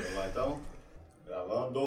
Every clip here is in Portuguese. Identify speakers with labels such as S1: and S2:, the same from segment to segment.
S1: Vamos lá então? Gravando.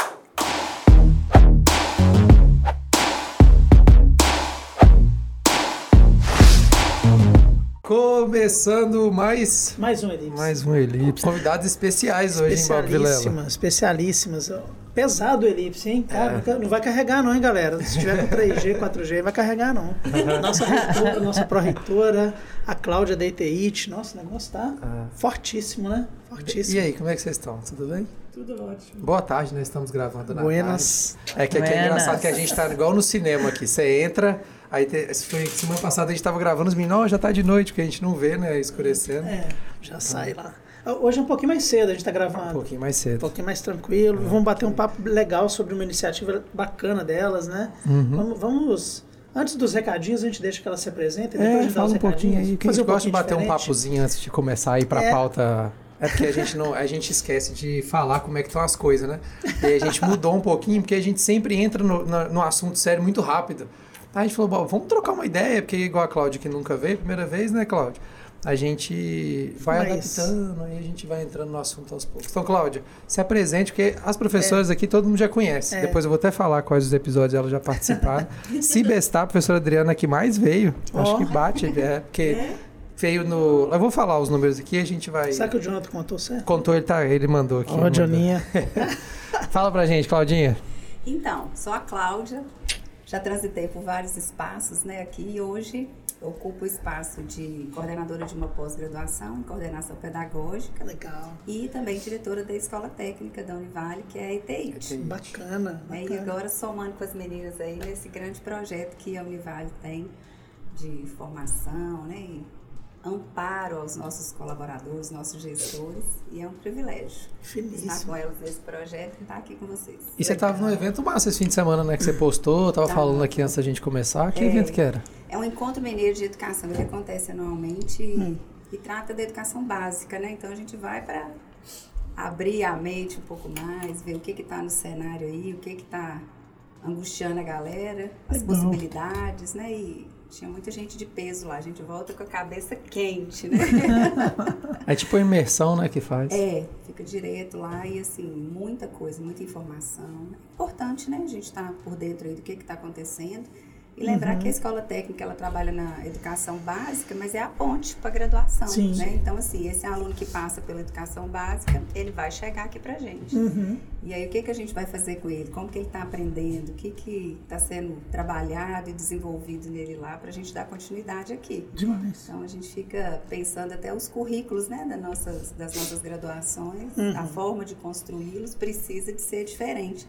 S2: Começando mais
S3: Mais um elipse.
S2: mais um elipse. Convidados especiais hoje em Bob.
S3: Especialíssimas, especialíssimas. Pesado o elipse, hein?
S2: É.
S3: Cara, Não vai carregar não, hein, galera? Se tiver com 3G, 4G, vai carregar não. Nossa reitora, nossa pró-reitora, a Cláudia da ETIT. Nossa, o negócio tá
S2: Ah.
S3: fortíssimo, né? Fortíssimo.
S2: E aí, como é que vocês estão? Tudo bem?
S3: Tudo ótimo.
S2: Boa tarde, nós estamos gravando na
S3: Buenas.
S2: tarde. É que aqui é engraçado que a gente tá igual no cinema aqui. Você entra, aí te- semana passada a gente tava gravando os meninos, "Ó, já tá de noite, porque a gente não vê, né? Escurecendo.
S3: É, já sai lá. Hoje é um pouquinho mais cedo, a gente tá
S2: Um
S3: gravando.
S2: pouquinho mais
S3: Um
S2: cedo.
S3: pouquinho mais tranquilo. Vamos bater um papo legal sobre uma iniciativa bacana delas, né?
S2: Uhum.
S3: Vamos, vamos- Antes dos recadinhos, a gente deixa que elas se apresentem. depois a
S2: É,
S3: gente dá
S2: fala um pouquinho aí, que a
S3: Fazer
S2: gente gosta de bater um
S3: diferente.
S2: papozinho antes de começar a ir pra
S3: É.
S2: pauta. É porque a gente não, a gente esquece de falar como é que estão as coisas, né? E a gente mudou um pouquinho, porque a gente sempre entra no, na- no assunto sério muito rápido. Aí a gente falou, "Bom, vamos trocar uma ideia, porque igual a Cláudia que nunca veio, primeira vez, né, Cláudia? A gente vai
S3: Mas-
S2: adaptando e a gente vai entrando no assunto aos poucos. Então, Cláudia, se apresente, porque as professoras aqui todo mundo já conhece.
S3: É.
S2: Depois eu vou até falar quais os episódios elas já participaram. se bestar, a professora Adriana que mais veio, acho
S3: Ó.
S2: que bate, é, porque veio no. Eu vou falar os números aqui a gente vai.
S3: Será que o Jonathan contou certo?
S2: Contou, ele, tá, ele mandou aqui.
S3: Ó. Joninha.
S2: Fala pra gente, Claudinha.
S4: Então, sou a Cláudia, já transitei por vários espaços né, aqui e hoje ocupo o espaço de coordenadora de uma pós-graduação em coordenação pedagógica
S3: Legal.
S4: e também diretora da Escola Técnica da Univale, que é a ETIT.
S3: Bacana.
S4: Né, E
S3: bacana.
S4: agora somando com as meninas aí nesse grande projeto que a Univale tem de formação, né, e amparo aos nossos colaboradores, nossos gestores, e é um privilégio estar
S3: Finíssimo.
S4: com elas nesse projeto e estar aqui com vocês.
S2: E você tava num evento massa esse fim de semana, né? Que você postou, tava
S4: Tá.
S2: falando aqui antes da gente começar. Que
S4: É.
S2: evento que era?
S4: É um encontro mineiro de educação que acontece anualmente e, e trata da educação básica, né? Então a gente vai para abrir a mente um pouco mais, ver o que está no cenário aí, o que está angustiando a galera, as
S3: Legal.
S4: possibilidades, né? E tinha muita gente de peso lá, a gente volta com a cabeça quente, né?
S2: É tipo a imersão, né, que faz.
S4: É, fica direto lá e assim, muita coisa, muita informação. É importante, né? A gente estar por dentro aí do que está acontecendo. E lembrar
S3: Uhum.
S4: que a escola técnica ela trabalha na educação básica, mas é a ponte para a graduação.
S3: Sim.
S4: Né? Então, assim, esse aluno que passa pela educação básica, ele vai chegar aqui pra gente.
S3: Uhum.
S4: E aí, o que, que a gente vai fazer com ele? Como que ele está aprendendo? O que está sendo trabalhado e desenvolvido nele lá para a gente dar continuidade aqui?
S3: Demais.
S4: Então a gente fica pensando até os currículos né, das, nossas, das nossas graduações,
S3: Uhum.
S4: a forma de construí-los precisa de ser diferente.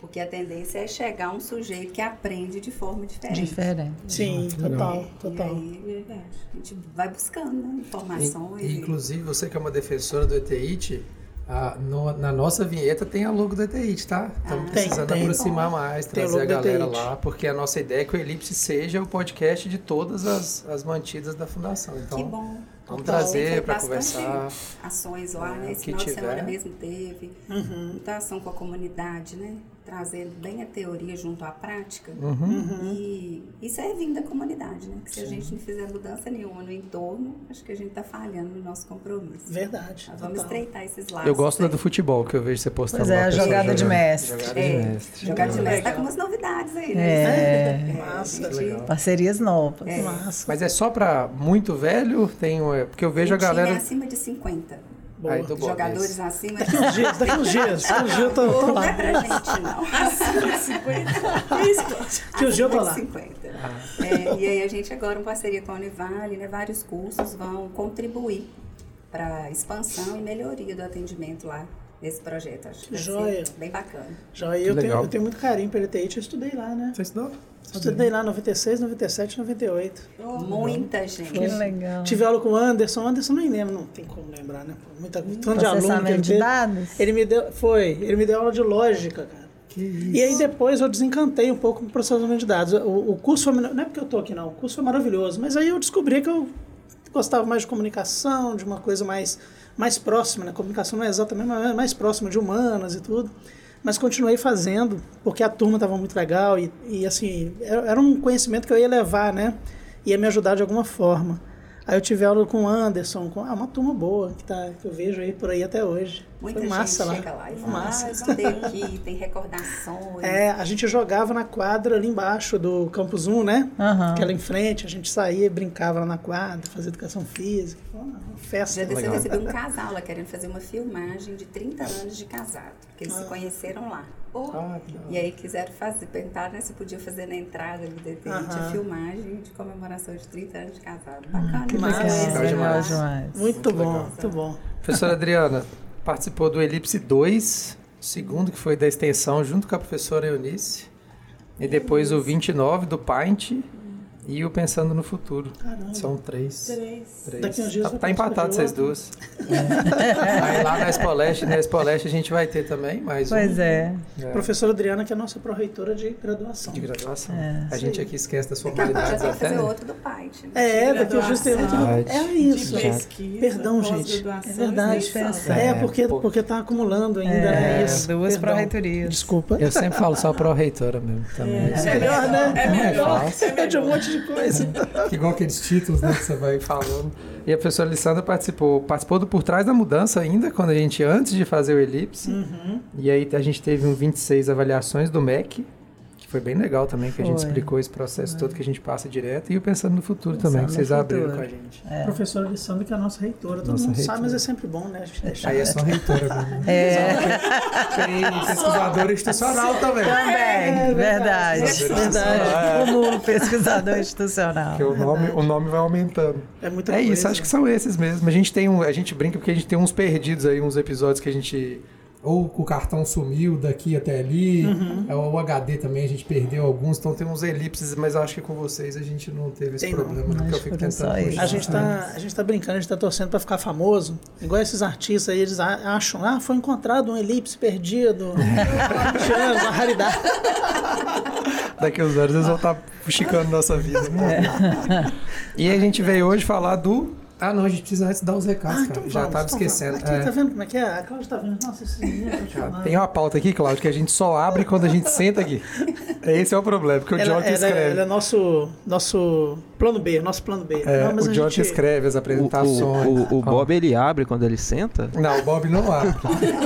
S4: Porque a tendência é chegar um sujeito que aprende de forma diferente.
S5: Diferente.
S3: Sim, total,
S4: E
S3: total.
S4: aí a gente vai buscando né, informações.
S2: E-
S4: e-
S2: inclusive, você que é uma defensora do ETIT, a- no- na nossa vinheta tem a logo do ETIT, tá? Estamos
S4: Ah,
S2: precisando
S3: tem, tem.
S2: aproximar mais,
S3: Tem o
S2: trazer a galera lá, porque a nossa ideia é que o Elipse seja o podcast de todas as, as mantidas da fundação. Então,
S4: que bom.
S2: vamos
S4: Total.
S2: trazer
S4: bastante
S2: conversar.
S4: Ações lá,
S2: É,
S4: né? Esse
S2: que
S4: final de
S2: tiver.
S4: semana mesmo teve.
S3: Uhum.
S4: Muita ação com a comunidade, né? Trazendo bem a teoria junto à prática.
S2: Uhum.
S4: E, e servindo a comunidade, né? Que se a gente não fizer mudança nenhuma no entorno, acho que a gente está falhando no nosso compromisso.
S3: Verdade.
S4: Nós vamos estreitar esses laços.
S2: Eu gosto da do futebol, que eu vejo você postando
S5: Pois é, a jogada de
S2: jogando.
S5: mestre.
S2: Jogada
S4: É,
S2: de mestre.
S4: Jogar de mestre tá
S3: Legal.
S4: com umas novidades aí, né?
S5: É.
S3: Massa.
S4: a gente-
S2: Legal.
S5: Parcerias novas.
S4: É.
S3: Massa.
S2: Mas é só pra muito velho? Tem, é, porque eu vejo a
S4: O time
S2: galera...
S4: é acima de 50.
S3: Boa.
S2: Aí, bom,
S4: Jogadores
S2: esse.
S4: acima
S3: Daqui uns dias, daqui uns dias. Daqui uns dias eu tô, tô
S4: Não
S3: lá.
S4: é pra gente, não.
S3: Que os dias eu tô lá.
S4: 50.
S2: Ah.
S4: É, e aí a gente agora, em parceria com a Univale, né, vários cursos vão contribuir para a expansão e melhoria do atendimento lá nesse projeto. Acho que vai ser
S3: Joia.
S4: bem bacana.
S3: Já eu tenho, eu tenho muito carinho pelo ETIT, eu estudei lá, né?
S2: Você estudou?
S3: Estudei lá 96, 97, 98.
S4: Muita gente.
S5: Que legal.
S3: Tive aula com o Anderson. O Anderson nem lembro, não tem como lembrar, né? Muita, tanto de aluno que ele
S5: de dados?
S3: Ele me deu, foi, ele me deu aula de lógica, cara. E aí depois eu desencantei um pouco com o processamento de dados. O, o curso foi, não é porque eu tô aqui não, o curso foi maravilhoso, mas aí eu descobri que eu gostava mais de comunicação, de uma coisa mais, mais próxima, né? Comunicação não é exatamente, mas é mais próxima de humanas e tudo. Mas continuei fazendo, porque a turma estava muito legal e, e assim, era um conhecimento que eu ia levar, né? Ia me ajudar de alguma forma. Aí eu tive aula com o Anderson, com ah, uma turma boa que, tá, que eu vejo aí por aí até hoje.
S4: Muita
S3: Foi
S4: gente
S3: massa lá.
S4: chega lá e fala,
S3: massa.
S4: ah, eu aqui, tem recordações.
S3: É, a gente jogava na quadra ali embaixo do Campus 1, né?
S5: Aham.
S3: Aquela em frente, a gente saía, brincava lá na quadra, fazia educação física. Foi uma festa.
S4: Já recebi um casal lá querendo fazer uma filmagem de 30 anos de casado, porque eles se conheceram lá.
S2: Ah, da hora.
S4: E aí quiseram fazer, perguntaram né, se podia fazer na entrada da TI,
S3: Aham.
S4: a filmagem de comemoração de 30 anos de casado. Bacana,
S3: que
S4: demais.
S3: massa.
S2: Legal demais.
S5: demais.
S3: Muito, bom,
S2: legal.
S3: muito bom.
S2: Professora Adriana participou do Elipse 2, o segundo que foi da extensão, junto com a professora Eunice. E depois o 29 do Paint e o Pensando no Futuro.
S3: Caramba.
S2: São três.
S6: Três.
S2: três.
S3: Daqui uns dias
S2: tá, tá empatado vocês duas. Aí lá na Espoleste, na Espoleste a gente vai ter também mais
S5: Pois
S2: um.
S5: é.
S2: É,
S3: Professora Adriana, que é a nossa pró-reitora de graduação.
S2: De graduação.
S5: É.
S2: A gente aqui esquece das
S4: Daqui a pouco já
S2: formalidades
S4: tem que
S2: até.
S4: fazer
S2: né?
S4: outro do Paint. né?
S3: É, daqui uns dias tem outro.
S2: graduação.
S3: É isso.
S6: De pesquisa,
S3: Perdão, gente. É verdade.
S6: extensão.
S3: É,
S2: É,
S3: porque, porque tá acumulando ainda,
S5: É,
S3: né? Isso.
S5: duas pró-reitorias.
S3: Desculpa.
S2: Eu sempre falo só pro reitora mesmo também.
S3: É melhor, né?
S6: É melhor.
S3: É de um monte de coisa.
S2: Igual aqueles títulos né, que você vai falando. E a professora Lissandra participou, participou do Por Trás da Mudança ainda, quando a gente, antes de fazer o Elipse.
S3: Uhum.
S2: E aí a gente teve um 26 avaliações do MEC, foi bem legal também, que a gente
S5: Foi.
S2: explicou esse processo todo que a gente passa direto. E o Pensando no Futuro também, que vocês abriram com a gente.
S5: É.
S3: Professora Lissandra, que é a nossa reitora. Todo
S2: Nossa
S3: mundo
S2: reitora.
S3: sabe, mas é sempre bom, né? A gente deixar.
S2: Aí é só reitora mesmo.
S5: É,
S2: Tem pesquisadora institucional também.
S5: também, verdade.
S3: Verdade.
S5: Como pesquisador institucional.
S2: Porque o nome, o nome vai aumentando.
S3: É muita
S2: É
S3: coisa.
S2: isso, acho que são esses mesmo. A gente tem um, a gente brinca porque a gente tem uns perdidos aí, uns episódios que a gente ou o cartão sumiu daqui até ali,
S3: Uhum.
S2: ou o HD também a gente perdeu alguns, então tem uns elipses, mas eu acho que com vocês a gente não teve esse
S3: Tem não.
S2: problema, porque eu fico tentando.
S3: A gente, tá, a gente tá brincando, a gente tá torcendo pra ficar famoso. Igual esses artistas aí, eles acham, ah, foi encontrado um elipse perdido. 20 anos, uma raridade.
S2: Daqui uns anos eles vão estar fuxicando nossa vida. Né? E a gente veio hoje falar do. Ah, não, a gente precisa antes dar os recados,
S3: Ah,
S2: cara.
S3: então
S2: Já
S3: vamos,
S2: tava
S3: então
S2: esquecendo.
S3: Aqui,
S2: É.
S3: tá vendo como é que é? A Cláudia tá vendo. Nossa, te falando.
S2: Tem uma pauta aqui, Cláudio, que a gente só abre quando a gente senta aqui. Esse é o problema, porque o
S3: Ela,
S2: John
S3: ela-
S2: escreve.
S3: ela é nosso, nosso plano B, nosso plano B.
S2: É,
S3: Não, mas
S2: o John
S3: gente-
S2: escreve as
S7: O,
S2: apresentações.
S7: o, o, o Bob ele abre quando ele senta?
S2: Não, o Bob não abre.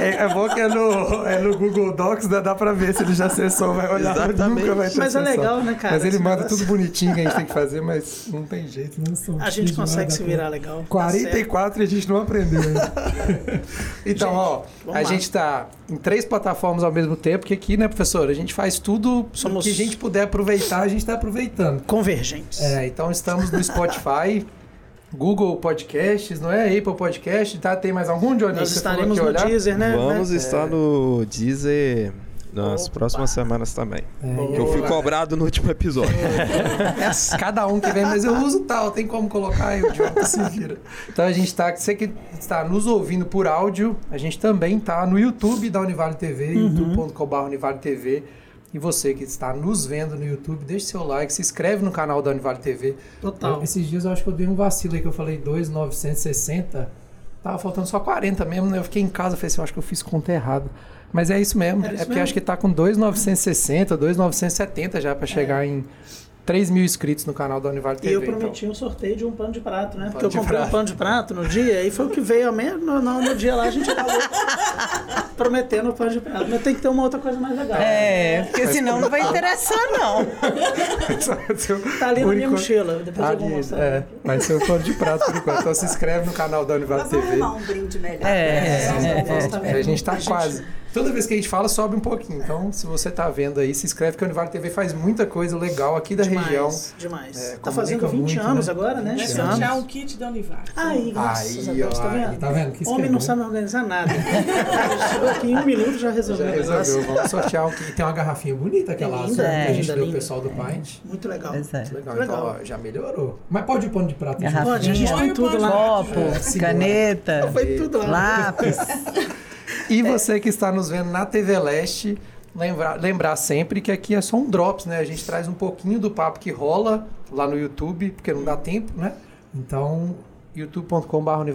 S2: É, é bom que é no, é no Google Docs, dá, dá pra ver se ele já acessou, vai olhar, mas
S7: Exatamente.
S2: nunca vai ter
S3: Mas é
S2: acessado.
S3: legal, né, cara,
S2: Mas ele manda
S3: negócio.
S2: tudo bonitinho que a gente tem que fazer, mas não tem jeito. Não sou
S3: A gente consegue se virar legal. Tá
S2: 44 e a gente não aprendeu ainda. então,
S3: Gente,
S2: ó, a
S3: lá.
S2: gente tá em três plataformas ao mesmo tempo, que aqui, né, professor, a gente faz tudo
S3: Somos-
S2: que a gente puder aproveitar, a gente tá aproveitando.
S3: Convergentes.
S2: É, então estamos no Spotify, Google Podcasts, não é? Apple Podcast, tá? Tem mais algum, Johnny?
S3: Nós
S2: você
S3: estaremos no
S2: olhar?
S3: Deezer, né?
S7: Vamos
S3: né?
S7: estar no Deezer nas
S3: Opa.
S7: próximas semanas também.
S2: É,
S7: Eu fui cobrado no último episódio.
S2: Cada um que vem, mas eu uso tal, tem como colocar aí, o Jonathan se vira. Então a gente tá, você que está nos ouvindo por áudio, a gente também tá no YouTube da Univale TV,
S3: Uhum.
S2: youtube.com.br Univale TV. E você que está nos vendo no YouTube, deixe seu like, se inscreve no canal da Univale TV.
S3: Total.
S2: Esses dias eu acho que eu dei um vacilo aí que eu falei 2,960. Tava faltando só 40 mesmo, né? Eu fiquei em casa e falei assim, eu acho que eu fiz conta errada. Mas é isso mesmo.
S3: Era
S2: é
S3: isso
S2: porque
S3: mesmo?
S2: acho que tá com 2,960, 2,970 já para chegar em 3 mil inscritos no canal da Univale
S3: E
S2: TV.
S3: eu prometi um sorteio de um pano de prato, né? Porque eu comprei
S2: prato.
S3: um pano de prato no dia e foi o que veio ao menos no, no, no dia lá a gente acabou prometendo o pano de prato. Mas tem que ter uma outra coisa mais legal.
S5: É, porque senão não vai interessar, não.
S2: Então.
S3: Tá ali na minha mochila. Depois eu vou
S2: Ali,
S3: mostrar.
S2: é, vai ser o pano de prato por enquanto. Então se inscreve no canal da Univale
S4: Nós vamos
S2: TV.
S4: arrumar um brinde melhor.
S5: É,
S3: É,
S5: é.
S2: É, a gente tá quase. Toda vez que a gente fala, sobe um pouquinho. Então, se você tá vendo aí, se inscreve que a Univale TV faz muita coisa legal aqui da
S3: demais,
S2: região.
S3: Demais.
S2: É,
S3: tá fazendo 20
S2: muito,
S3: anos
S2: né?
S3: agora, né?
S2: 20
S6: Vai
S3: Esse
S2: anos.
S3: ano.
S6: sortear um kit da Univar.
S3: Aí, graças
S2: Aí,
S3: a Deus,
S2: ó,
S3: tá vendo?
S2: tá vendo? Que
S3: Homem
S2: é
S3: não sabe organizar nada. Chegou aqui em um minuto já resolveu.
S2: Já
S3: o
S2: resolveu. Vamos sortear um que tem uma garrafinha bonita aquela
S3: Linda,
S2: azul que a gente
S3: linda,
S2: deu pro pessoal do Pint.
S3: Muito legal.
S5: Pois é.
S2: Legal,
S3: Legal.
S2: então ó, já melhorou. Mas pode o pano de prato.
S5: Garrafinha.
S3: Pode, a gente
S6: Põe o
S3: tudo lá.
S5: Copo, caneta,
S3: Foi tudo lá.
S5: lápis.
S2: E você que está nos vendo na TV Leste, lembrar, lembrar sempre que aqui é só um drops, né? A gente traz um pouquinho do papo que rola lá no YouTube, porque não dá tempo, né? Então, youtube.com.br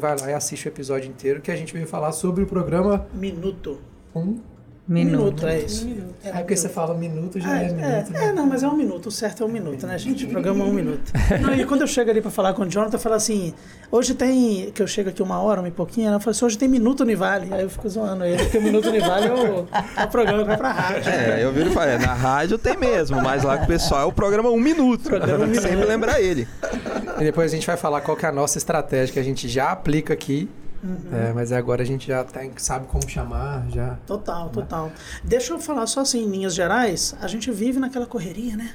S2: vai lá e assiste o episódio inteiro que a gente veio falar sobre o programa
S3: Minuto
S2: 1
S3: Minuto.
S5: minuto
S3: é isso. Minuto.
S2: É, ah, porque você fala minuto, já ah,
S3: é,
S2: é, minuto.
S3: É,
S2: né?
S3: É, não, mas é um minuto. O certo é um minuto, né? gente? gente programa é um minuto. Não, e quando eu chego ali para falar com o Jonathan, eu falo assim, hoje tem, que eu chego aqui uma hora, uma e pouquinho, ela fala assim, hoje tem minuto Nivale. Aí eu fico zoando ele, porque minuto Nivale é o, é o programa que vai pra rádio.
S7: É, eu viro e falo, é, na rádio tem mesmo, mas lá com o pessoal é o programa um minuto.
S3: Programa é
S7: um
S3: minuto.
S7: Sempre lembrar ele.
S2: E depois a gente vai falar qual que é a nossa estratégia que a gente já aplica aqui é, mas agora a gente já tem, sabe como chamar, já.
S3: Total, total. Deixa eu falar só assim, em linhas gerais, a gente vive naquela correria, né?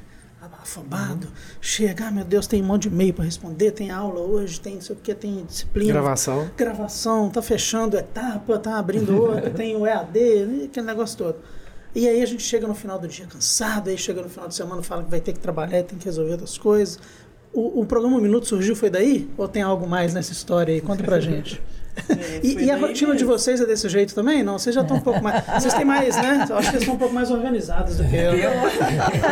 S3: Afobado, chega, ah, meu Deus, tem um monte de e-mail para responder, tem aula hoje, tem não sei o que, tem disciplina.
S2: Gravação.
S3: gravação, tá fechando etapa, tá abrindo outra, tem o EAD, aquele negócio todo. E aí a gente chega no final do dia cansado, aí chega no final de semana fala que vai ter que trabalhar, tem que resolver outras coisas. O, o programa Minuto surgiu foi daí? Ou tem algo mais nessa história aí? Conta pra gente. E,
S6: foi
S3: e a rotina de
S6: mesmo.
S3: vocês é desse jeito também? Não? Vocês já estão um pouco mais. Vocês têm mais, né? Eu acho que eles estão um pouco mais organizados do que eu.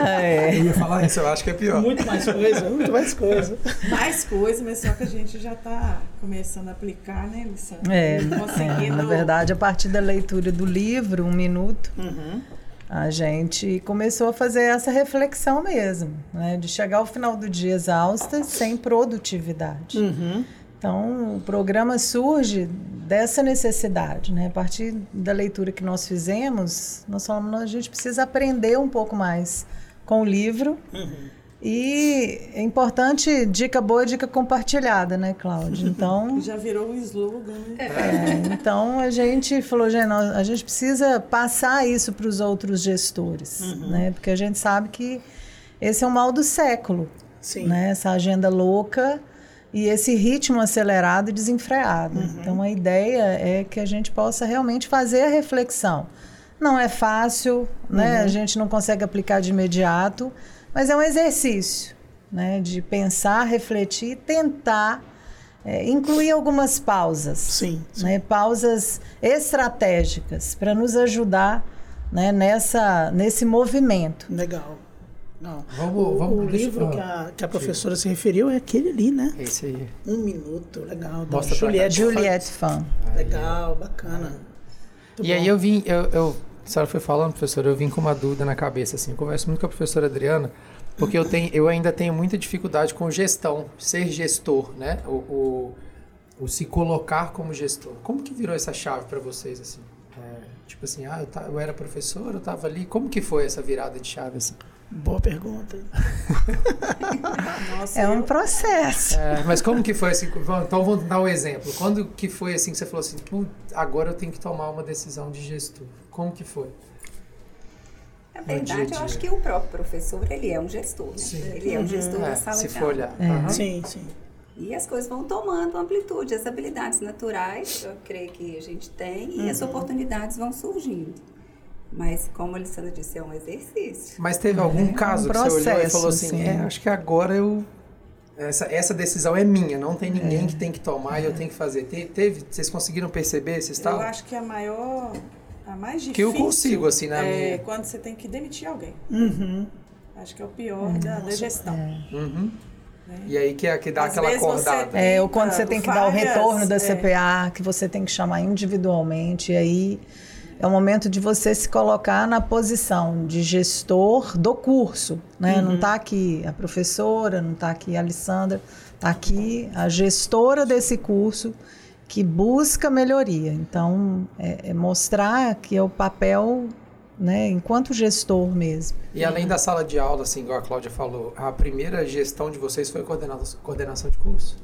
S5: É.
S2: Eu ia falar isso, eu acho que é pior.
S3: Muito mais coisa, muito mais coisa.
S6: Mais coisas, mas só que a gente já está começando a aplicar, né, Lissandra?
S5: É,
S6: Conseguindo.
S5: na verdade, a partir da leitura do livro, um minuto,
S3: Uhum.
S5: a gente começou a fazer essa reflexão mesmo, né? De chegar ao final do dia exausta, sem produtividade.
S3: Uhum.
S5: Então, o programa surge dessa necessidade, né? A partir da leitura que nós fizemos, nós falamos, a gente precisa aprender um pouco mais com o livro. E é importante, dica boa, dica compartilhada, né, Cláudia? Então,
S6: Já virou um slogan, né?
S5: é, então a gente falou, gente, a gente precisa passar isso para os outros gestores, né? Porque a gente sabe que esse é o mal do século,
S3: Sim.
S5: né? Essa agenda louca e esse ritmo acelerado e desenfreado. Então a ideia é que a gente possa realmente fazer a reflexão. Não é fácil, né? A gente não consegue aplicar de imediato, mas é um exercício, né? De pensar, refletir e tentar é, incluir algumas pausas,
S3: Sim, sim.
S5: né? Pausas estratégicas para nos ajudar, né? Nessa nesse movimento.
S3: Legal. Não.
S2: Vamos-
S3: o,
S2: vamos-
S3: o livro que a, que a professora se referiu é aquele ali, né?
S2: Esse aí.
S3: Um minuto, legal. Da
S2: Mostra.
S3: Juliette.
S5: Juliette Fan.
S3: Legal, bacana. Muito
S2: E
S3: bom.
S2: aí eu vim, eu, eu, a senhora foi falando, professora, eu vim com uma dúvida na cabeça, assim, eu converso muito com a professora Adriana, porque eu, tenho, eu ainda tenho muita dificuldade com gestão, ser gestor, né? O, o, o se colocar como gestor. Como que virou essa chave para vocês, assim? É, tipo assim, ah, eu, ta- eu era professor, eu tava ali, como que foi essa virada de chave, assim?
S3: Boa pergunta.
S6: Nossa,
S5: É um processo.
S2: É, mas como que foi, assim, então vamos dar um exemplo. Quando que foi, assim, que você falou assim, "Pô, agora eu tenho que tomar uma decisão de gestor? Como que foi?
S4: Na verdade,
S2: dia.
S4: eu acho que o próprio professor, ele é um gestor, né?
S2: Sim.
S4: Ele é um gestor
S2: É,
S4: da sala
S2: se
S4: de
S2: for
S4: aula.
S2: olhar.
S5: É.
S2: Aham.
S3: Sim, sim.
S4: E as coisas vão tomando amplitude, as habilidades naturais, eu creio que a gente tem, e as
S2: Uhum.
S4: oportunidades vão surgindo. Mas, como a Alessandra disse, é um exercício.
S2: Mas teve algum caso
S5: um
S2: que você olhou e
S5: processo,
S2: falou assim,
S5: sim.
S2: é, acho que agora eu... Essa, essa decisão é minha, não tem ninguém que tem que tomar e eu tenho que fazer. Te- Teve, vocês conseguiram perceber esse
S6: Eu
S2: estado?
S6: acho que a maior, a mais difícil.
S2: Que eu consigo, assim, na
S6: é
S2: minha.
S6: quando você tem que demitir alguém.
S3: Uhum.
S6: Acho que é o pior da, da gestão.
S2: Uhum.
S6: né?
S2: E aí que, é- que dá
S6: Às
S2: aquela
S6: você
S2: acordada.
S6: tem-
S5: É, ou quando você tem que dar o retorno da
S6: é.
S5: CPA, que você tem que chamar individualmente, e aí é o momento de você se colocar na posição de gestor do curso, né? Não está aqui a professora, não está aqui a Alessandra, está aqui a gestora desse curso que busca melhoria. Então, é, é mostrar que é o papel, né, enquanto gestor mesmo.
S2: E além da sala de aula, assim, igual a Cláudia falou, a primeira gestão de vocês foi coordenação, coordenação de curso?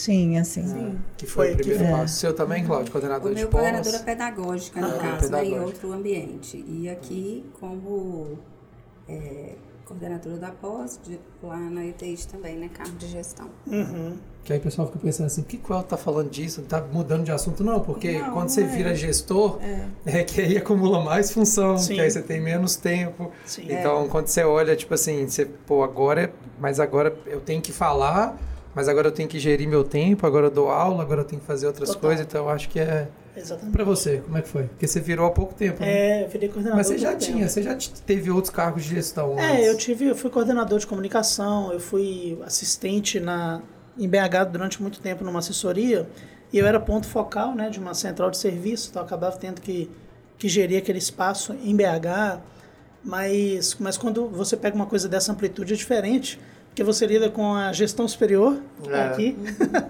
S5: Sim, assim.
S2: Que foi,
S3: Foi,
S2: o
S3: que
S2: primeiro
S5: foi.
S2: passo. Seu também, Cláudio,
S4: O
S2: coordenador de
S4: meu
S2: pós?
S4: coordenadora pedagógica, no
S2: Ah,
S4: caso, né, em
S2: pedagógica.
S4: outro ambiente. E aqui, como é, coordenadora da pós, de, lá na ETIs também, né, cargo de gestão.
S3: Uhum.
S2: Que aí o pessoal fica pensando assim, por que que o El tá falando disso? Não tá mudando de assunto? Não, porque
S6: Não,
S2: quando
S6: não
S2: você
S6: é.
S2: vira gestor,
S6: É.
S2: é que aí acumula mais função,
S3: Sim.
S2: que aí você tem menos tempo.
S3: Sim.
S2: Então, quando você olha, tipo assim, você, pô, agora, é- mas agora eu tenho que falar, mas agora eu tenho que gerir meu tempo, agora eu dou aula, agora eu tenho que fazer outras
S3: Total.
S2: coisas, então eu acho que é...
S3: Exatamente.
S2: Pra você, como é que foi? Porque você virou há pouco tempo, né?
S3: É, eu virei coordenador.
S2: Mas você já
S3: há tempo.
S2: tinha, você já teve outros cargos de gestão antes.
S3: É, eu tive, eu fui coordenador de comunicação, eu fui assistente na em BH durante muito tempo numa assessoria e eu era ponto focal, né, de uma central de serviço, então eu acabava tendo que, que gerir aquele espaço em BH, mas, mas quando você pega uma coisa dessa amplitude é diferente, porque você lida com a gestão superior
S2: É.
S3: aqui,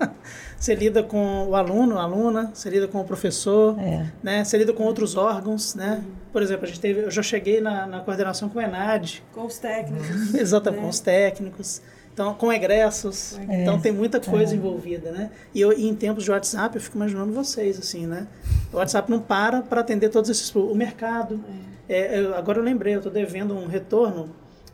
S3: você lida com o aluno, a aluna, você lida com o professor,
S5: É.
S3: né? Você lida com outros órgãos, né? Por exemplo, a gente teve, eu já cheguei na, na coordenação com o ENAD,
S6: Com os técnicos.
S3: Exatamente,
S6: né?
S3: com os técnicos. Então, com egressos.
S5: É.
S3: Então, tem muita coisa envolvida, né? E, eu, e em tempos de WhatsApp, eu fico imaginando vocês, assim, né? O WhatsApp não para para atender todos esses... O mercado. É, eu- agora eu lembrei, eu estou devendo um retorno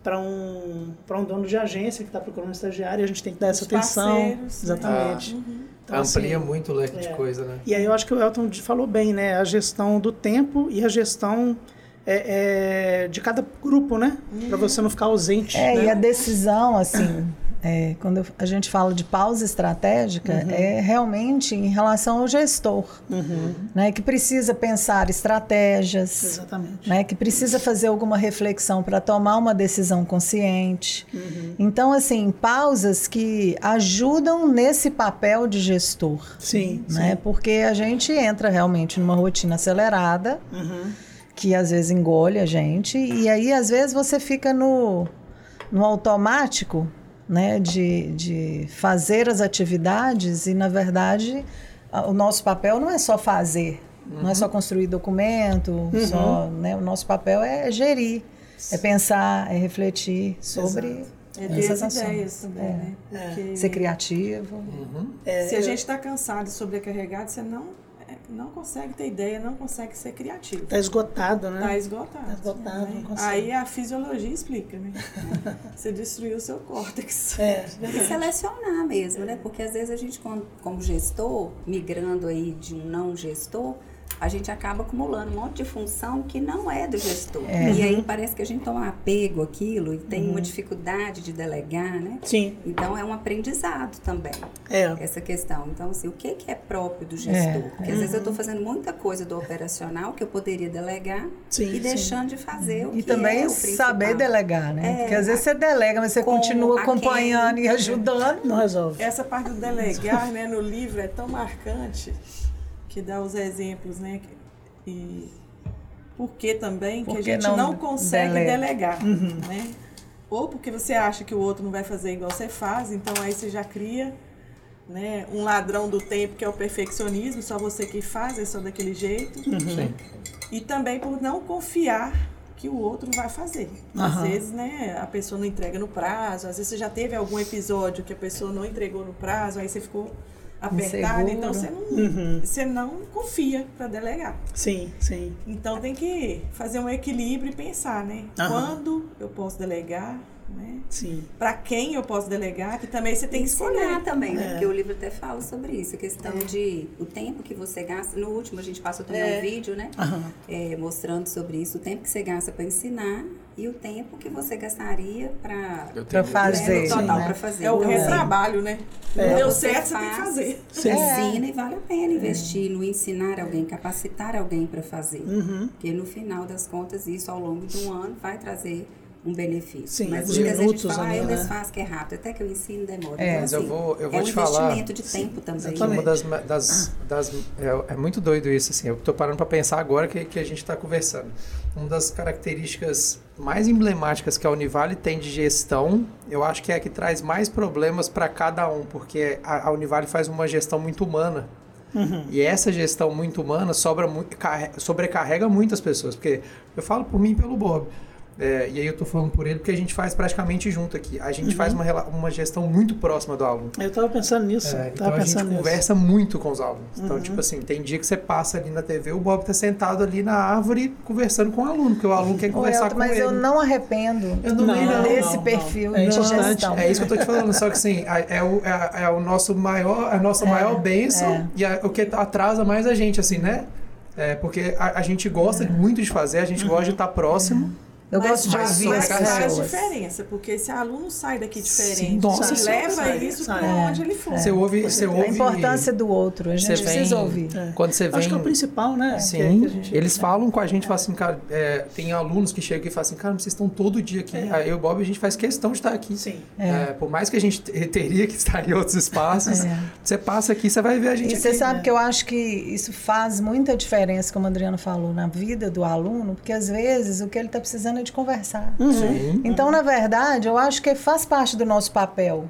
S3: para um, para um dono de agência que está procurando um estagiário e a gente tem que dar essa
S6: Os
S3: atenção.
S6: parceiros, né?
S3: Exatamente. Então,
S2: Amplia
S3: assim,
S2: muito o leque de
S3: é.
S2: coisa, né?
S3: e aí eu acho que o Elton falou bem, né? A gestão do tempo e a gestão é, é, de cada grupo, né? Para você não ficar ausente.
S5: É,
S3: né?
S5: e a decisão, assim, é, quando eu- a gente fala de pausa estratégica, é realmente em relação ao gestor, né, que precisa pensar estratégias,
S3: Exatamente.
S5: né, que precisa fazer alguma reflexão para tomar uma decisão consciente. Então, assim, pausas que ajudam nesse papel de gestor.
S3: Sim,
S5: Né? Porque a gente entra realmente numa rotina acelerada,
S3: Uhum.
S5: que às vezes engole a gente, e aí às vezes você fica no, no automático, né, de, de fazer as atividades, e na verdade o nosso papel não é só fazer, não é só construir documento, só, né, o nosso papel é gerir, é pensar, é refletir sobre
S6: É ter
S5: essas
S6: ideias também,
S5: É.
S6: né? Porque
S5: Ser criativo.
S3: É,
S6: se a
S3: eu-
S6: gente está cansado e sobrecarregado, você não, é, não consegue ter ideia, não consegue ser criativo.
S3: Tá esgotado, né?
S6: Tá esgotado.
S3: Tá esgotado,
S6: né?
S3: não consegue.
S6: Aí a fisiologia explica, né? Você destruiu o seu córtex.
S3: É,
S4: E selecionar mesmo, né? Porque às vezes a gente, como gestor, migrando aí de um não gestor, a gente acaba acumulando um monte de função que não é do gestor. E aí parece que a gente toma apego àquilo e tem uma dificuldade de delegar, né?
S3: sim,
S4: Então é um aprendizado também,
S3: é.
S4: essa questão. Então, assim, o que, que é próprio do gestor?
S5: É,
S4: Porque às vezes eu estou fazendo muita coisa do operacional que eu poderia delegar
S3: Sim,
S4: e
S3: sim.
S4: deixando de fazer o
S5: E
S4: que
S5: também
S4: é o
S5: saber delegar, né?
S4: É,
S5: Porque às vezes você delega, mas você
S4: como,
S5: continua acompanhando
S4: quem.
S5: e ajudando.
S3: Não resolve.
S6: Essa parte do delegar, né, no livro é tão marcante que dá os exemplos, né? que- E por que também que
S5: Por
S6: a
S5: que
S6: gente
S5: não
S6: não, consegue
S5: delega?
S6: delegar, né? Ou porque você acha que o outro não vai fazer igual você faz, então aí você já cria né, um ladrão do tempo que é o perfeccionismo, só você que faz, é só daquele jeito.
S2: Sim.
S6: E também por não confiar que o outro vai fazer. Às
S3: Aham.
S6: vezes, né, a pessoa não entrega no prazo, às vezes você já teve algum episódio que a pessoa não entregou no prazo, aí você ficou apertado,
S5: Inseguro.
S6: então você não, você não confia para delegar.
S3: Sim, sim.
S6: Então tem que fazer um equilíbrio e pensar, né?
S3: Aham.
S6: Quando eu posso delegar, né?
S3: Sim.
S6: Para quem eu posso delegar, que também você tem que escolher.
S4: Também, né?
S3: É.
S4: Porque o livro até fala sobre isso, a questão de o tempo que você gasta. No último a gente passou também
S6: É.
S4: um vídeo, né?
S3: Aham.
S4: É, mostrando sobre isso, o tempo que você gasta para ensinar e o tempo que você gastaria para
S2: tenho-
S5: fazer,
S4: total
S5: né?
S4: para fazer.
S6: É o
S4: Então, assim,
S6: retrabalho, né?
S3: É.
S6: Não deu
S4: você
S6: certo, você tem que
S4: faz,
S6: fazer.
S3: Sim.
S4: Ensina e vale a pena investir no ensinar alguém, capacitar alguém para fazer.
S3: Uhum.
S4: Porque no final das contas, isso ao longo de um ano vai trazer um benefício.
S3: Sim,
S4: Mas
S3: os
S4: muitas vezes a
S3: minutos
S4: gente fala, ah, eu
S3: né?
S4: desfaço que é rápido, até que eu ensino demora.
S5: É,
S4: então,
S2: mas eu
S4: assim,
S2: vou- eu vou
S4: é um
S2: te falar-
S4: investimento de tempo também.
S3: Exatamente.
S2: uma das, das, das é, é muito doido isso assim eu tô parando para pensar agora que, que a gente está conversando uma das características mais emblemáticas que a Univale tem de gestão eu acho que é a que traz mais problemas para cada um porque a, a Univale faz uma gestão muito humana e essa gestão muito humana sobra sobrecarrega muitas pessoas porque eu falo por mim e pelo Bob É, e aí eu tô falando por ele porque a gente faz praticamente junto aqui. A gente faz uma, uma gestão muito próxima do aluno.
S3: Eu tava pensando nisso.
S2: É,
S3: tava
S2: então a gente
S3: nisso.
S2: conversa muito com os alunos. Então, tipo assim, tem dia que você passa ali na TV, o Bob tá sentado ali na árvore conversando com o aluno, porque o aluno quer conversar
S5: Elton,
S2: com
S5: mas
S2: ele.
S5: eu não arrependo
S2: Eu também não,
S5: desse
S3: não,
S5: perfil
S3: não. É
S5: de gestão.
S2: É isso que eu tô te falando, só que assim, é o, é, é o nosso maior, a nossa maior bênção
S5: é.
S2: e a- o que atrasa mais a gente, assim, né? É, porque a, a gente gosta muito de fazer, a gente gosta de estar próximo,
S5: Eu
S6: Mas
S5: gosto de ouvir
S6: Mas
S5: as
S2: faz
S6: faz
S5: pessoas.
S6: diferença, porque esse aluno sai daqui
S2: Sim,
S6: diferente.
S2: nossa
S6: e
S3: senhora,
S6: leva
S3: sai,
S6: isso para onde ele for.
S2: Você ouve, você ouve
S5: A importância do outro, a
S2: você
S5: gente precisa
S2: vem-
S5: ouvir.
S2: Quando você vem
S3: Acho que é o principal, né?
S2: Sim,
S3: que a gente-
S2: eles falam com a gente, falam assim, cara, é, tem alunos que chegam e falam assim, cara, vocês estão todo dia aqui. Aí eu e o Bob, a gente faz questão de estar aqui.
S3: Sim.
S2: É, por mais que a gente te- teria que estar em outros espaços, você passa aqui, você vai ver a gente
S5: E você sabe que eu acho que isso faz muita diferença, como a Adriana falou, na vida do aluno, porque às vezes o que ele está precisando é de conversar.
S2: Sim.
S5: Então, na verdade, eu acho que faz parte do nosso papel,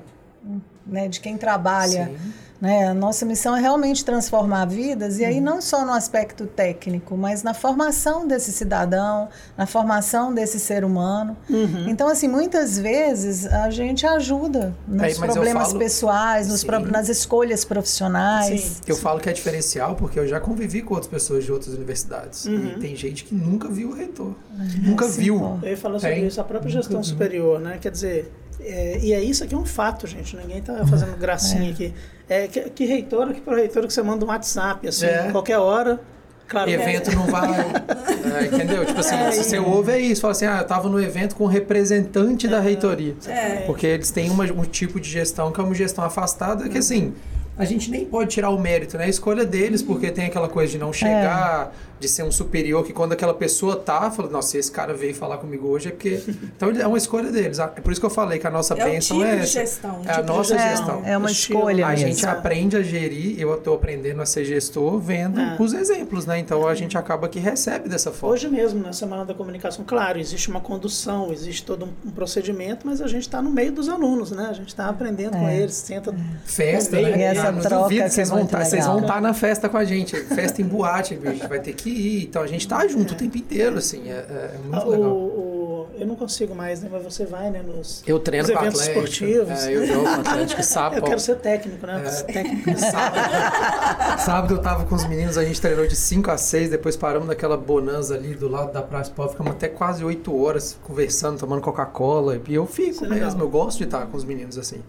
S5: né, de quem trabalha.
S2: Sim.
S5: Né? A nossa missão é realmente transformar vidas, e aí não só no aspecto técnico, mas na formação desse cidadão, na formação desse ser humano. Então, assim, muitas vezes a gente ajuda nos
S2: eu
S5: problemas
S2: falo-
S5: pessoais, nos pro- nas escolhas profissionais.
S3: Sim.
S2: Eu falo que é diferencial porque eu já convivi com outras pessoas de outras universidades. E tem gente que nunca viu o reitor. nunca
S5: sim,
S2: viu.
S5: pô.
S3: Eu ia falar sobre
S2: Tem.
S3: isso, a própria
S2: Nunca
S3: gestão
S2: vi.
S3: superior, né? Quer dizer, é, e é isso aqui é um fato, gente. Ninguém tá fazendo gracinha aqui. É, que, que reitora, que que você manda um WhatsApp, assim,
S2: É.
S3: qualquer hora. Claro,
S2: Evento não vai. é, entendeu? Tipo assim, se você ouve é isso. Fala assim, ah, eu tava no evento com o representante da reitoria.
S6: É.
S2: Porque eles têm uma- um tipo de gestão que é uma gestão afastada, que assim, a gente nem pode tirar o mérito, né? É a escolha deles, porque tem aquela coisa de não chegar, de ser um superior, que quando aquela pessoa tá, fala, nossa, se esse cara veio falar comigo hoje é porque. Então é uma escolha deles. É por isso que eu falei que a nossa
S6: É
S2: bênção
S6: tipo
S2: é
S6: de
S2: essa.
S6: gestão.
S2: É a
S6: tipo de
S2: nossa
S6: gestão.
S2: gestão.
S5: É uma escolha
S2: A
S5: mesmo.
S2: gente aprende a gerir, eu estou aprendendo a ser gestor vendo
S3: É.
S2: os exemplos, né? Então a gente acaba que recebe dessa forma.
S3: Hoje mesmo, na Semana da Comunicação, claro, existe uma condução, existe todo um, um procedimento, mas a gente está no meio dos alunos, né? A gente está aprendendo com
S5: É.
S3: eles, senta.
S2: Festa,
S3: E
S2: né?
S5: essa
S2: Ah, não
S5: troca
S2: duvido
S5: que
S2: vocês
S5: é
S2: vão vocês
S5: legal.
S2: vão estar na festa com a gente. Festa em boate, a gente vai ter que ir. Então a gente tá junto o tempo inteiro, assim. É, é
S3: Ah,
S2: muito
S3: o,
S2: legal.
S3: o- eu não consigo mais, né? Mas você vai, né? Nos,
S2: Eu treino
S3: nos
S2: com
S3: eventos
S2: Atlético.
S3: esportivos.
S2: É, eu jogo com Atlético. Sábado,
S3: Eu quero ser técnico, né?
S2: É.
S3: Técnico de
S2: Sábado, sábado eu tava com os meninos, a gente treinou de 5 a 6, depois paramos naquela bonanza ali do lado da Praça Pó, ficamos até quase 8 horas conversando, tomando Coca-Cola. E eu fico
S3: é
S2: mesmo, eu gosto de estar com os meninos assim.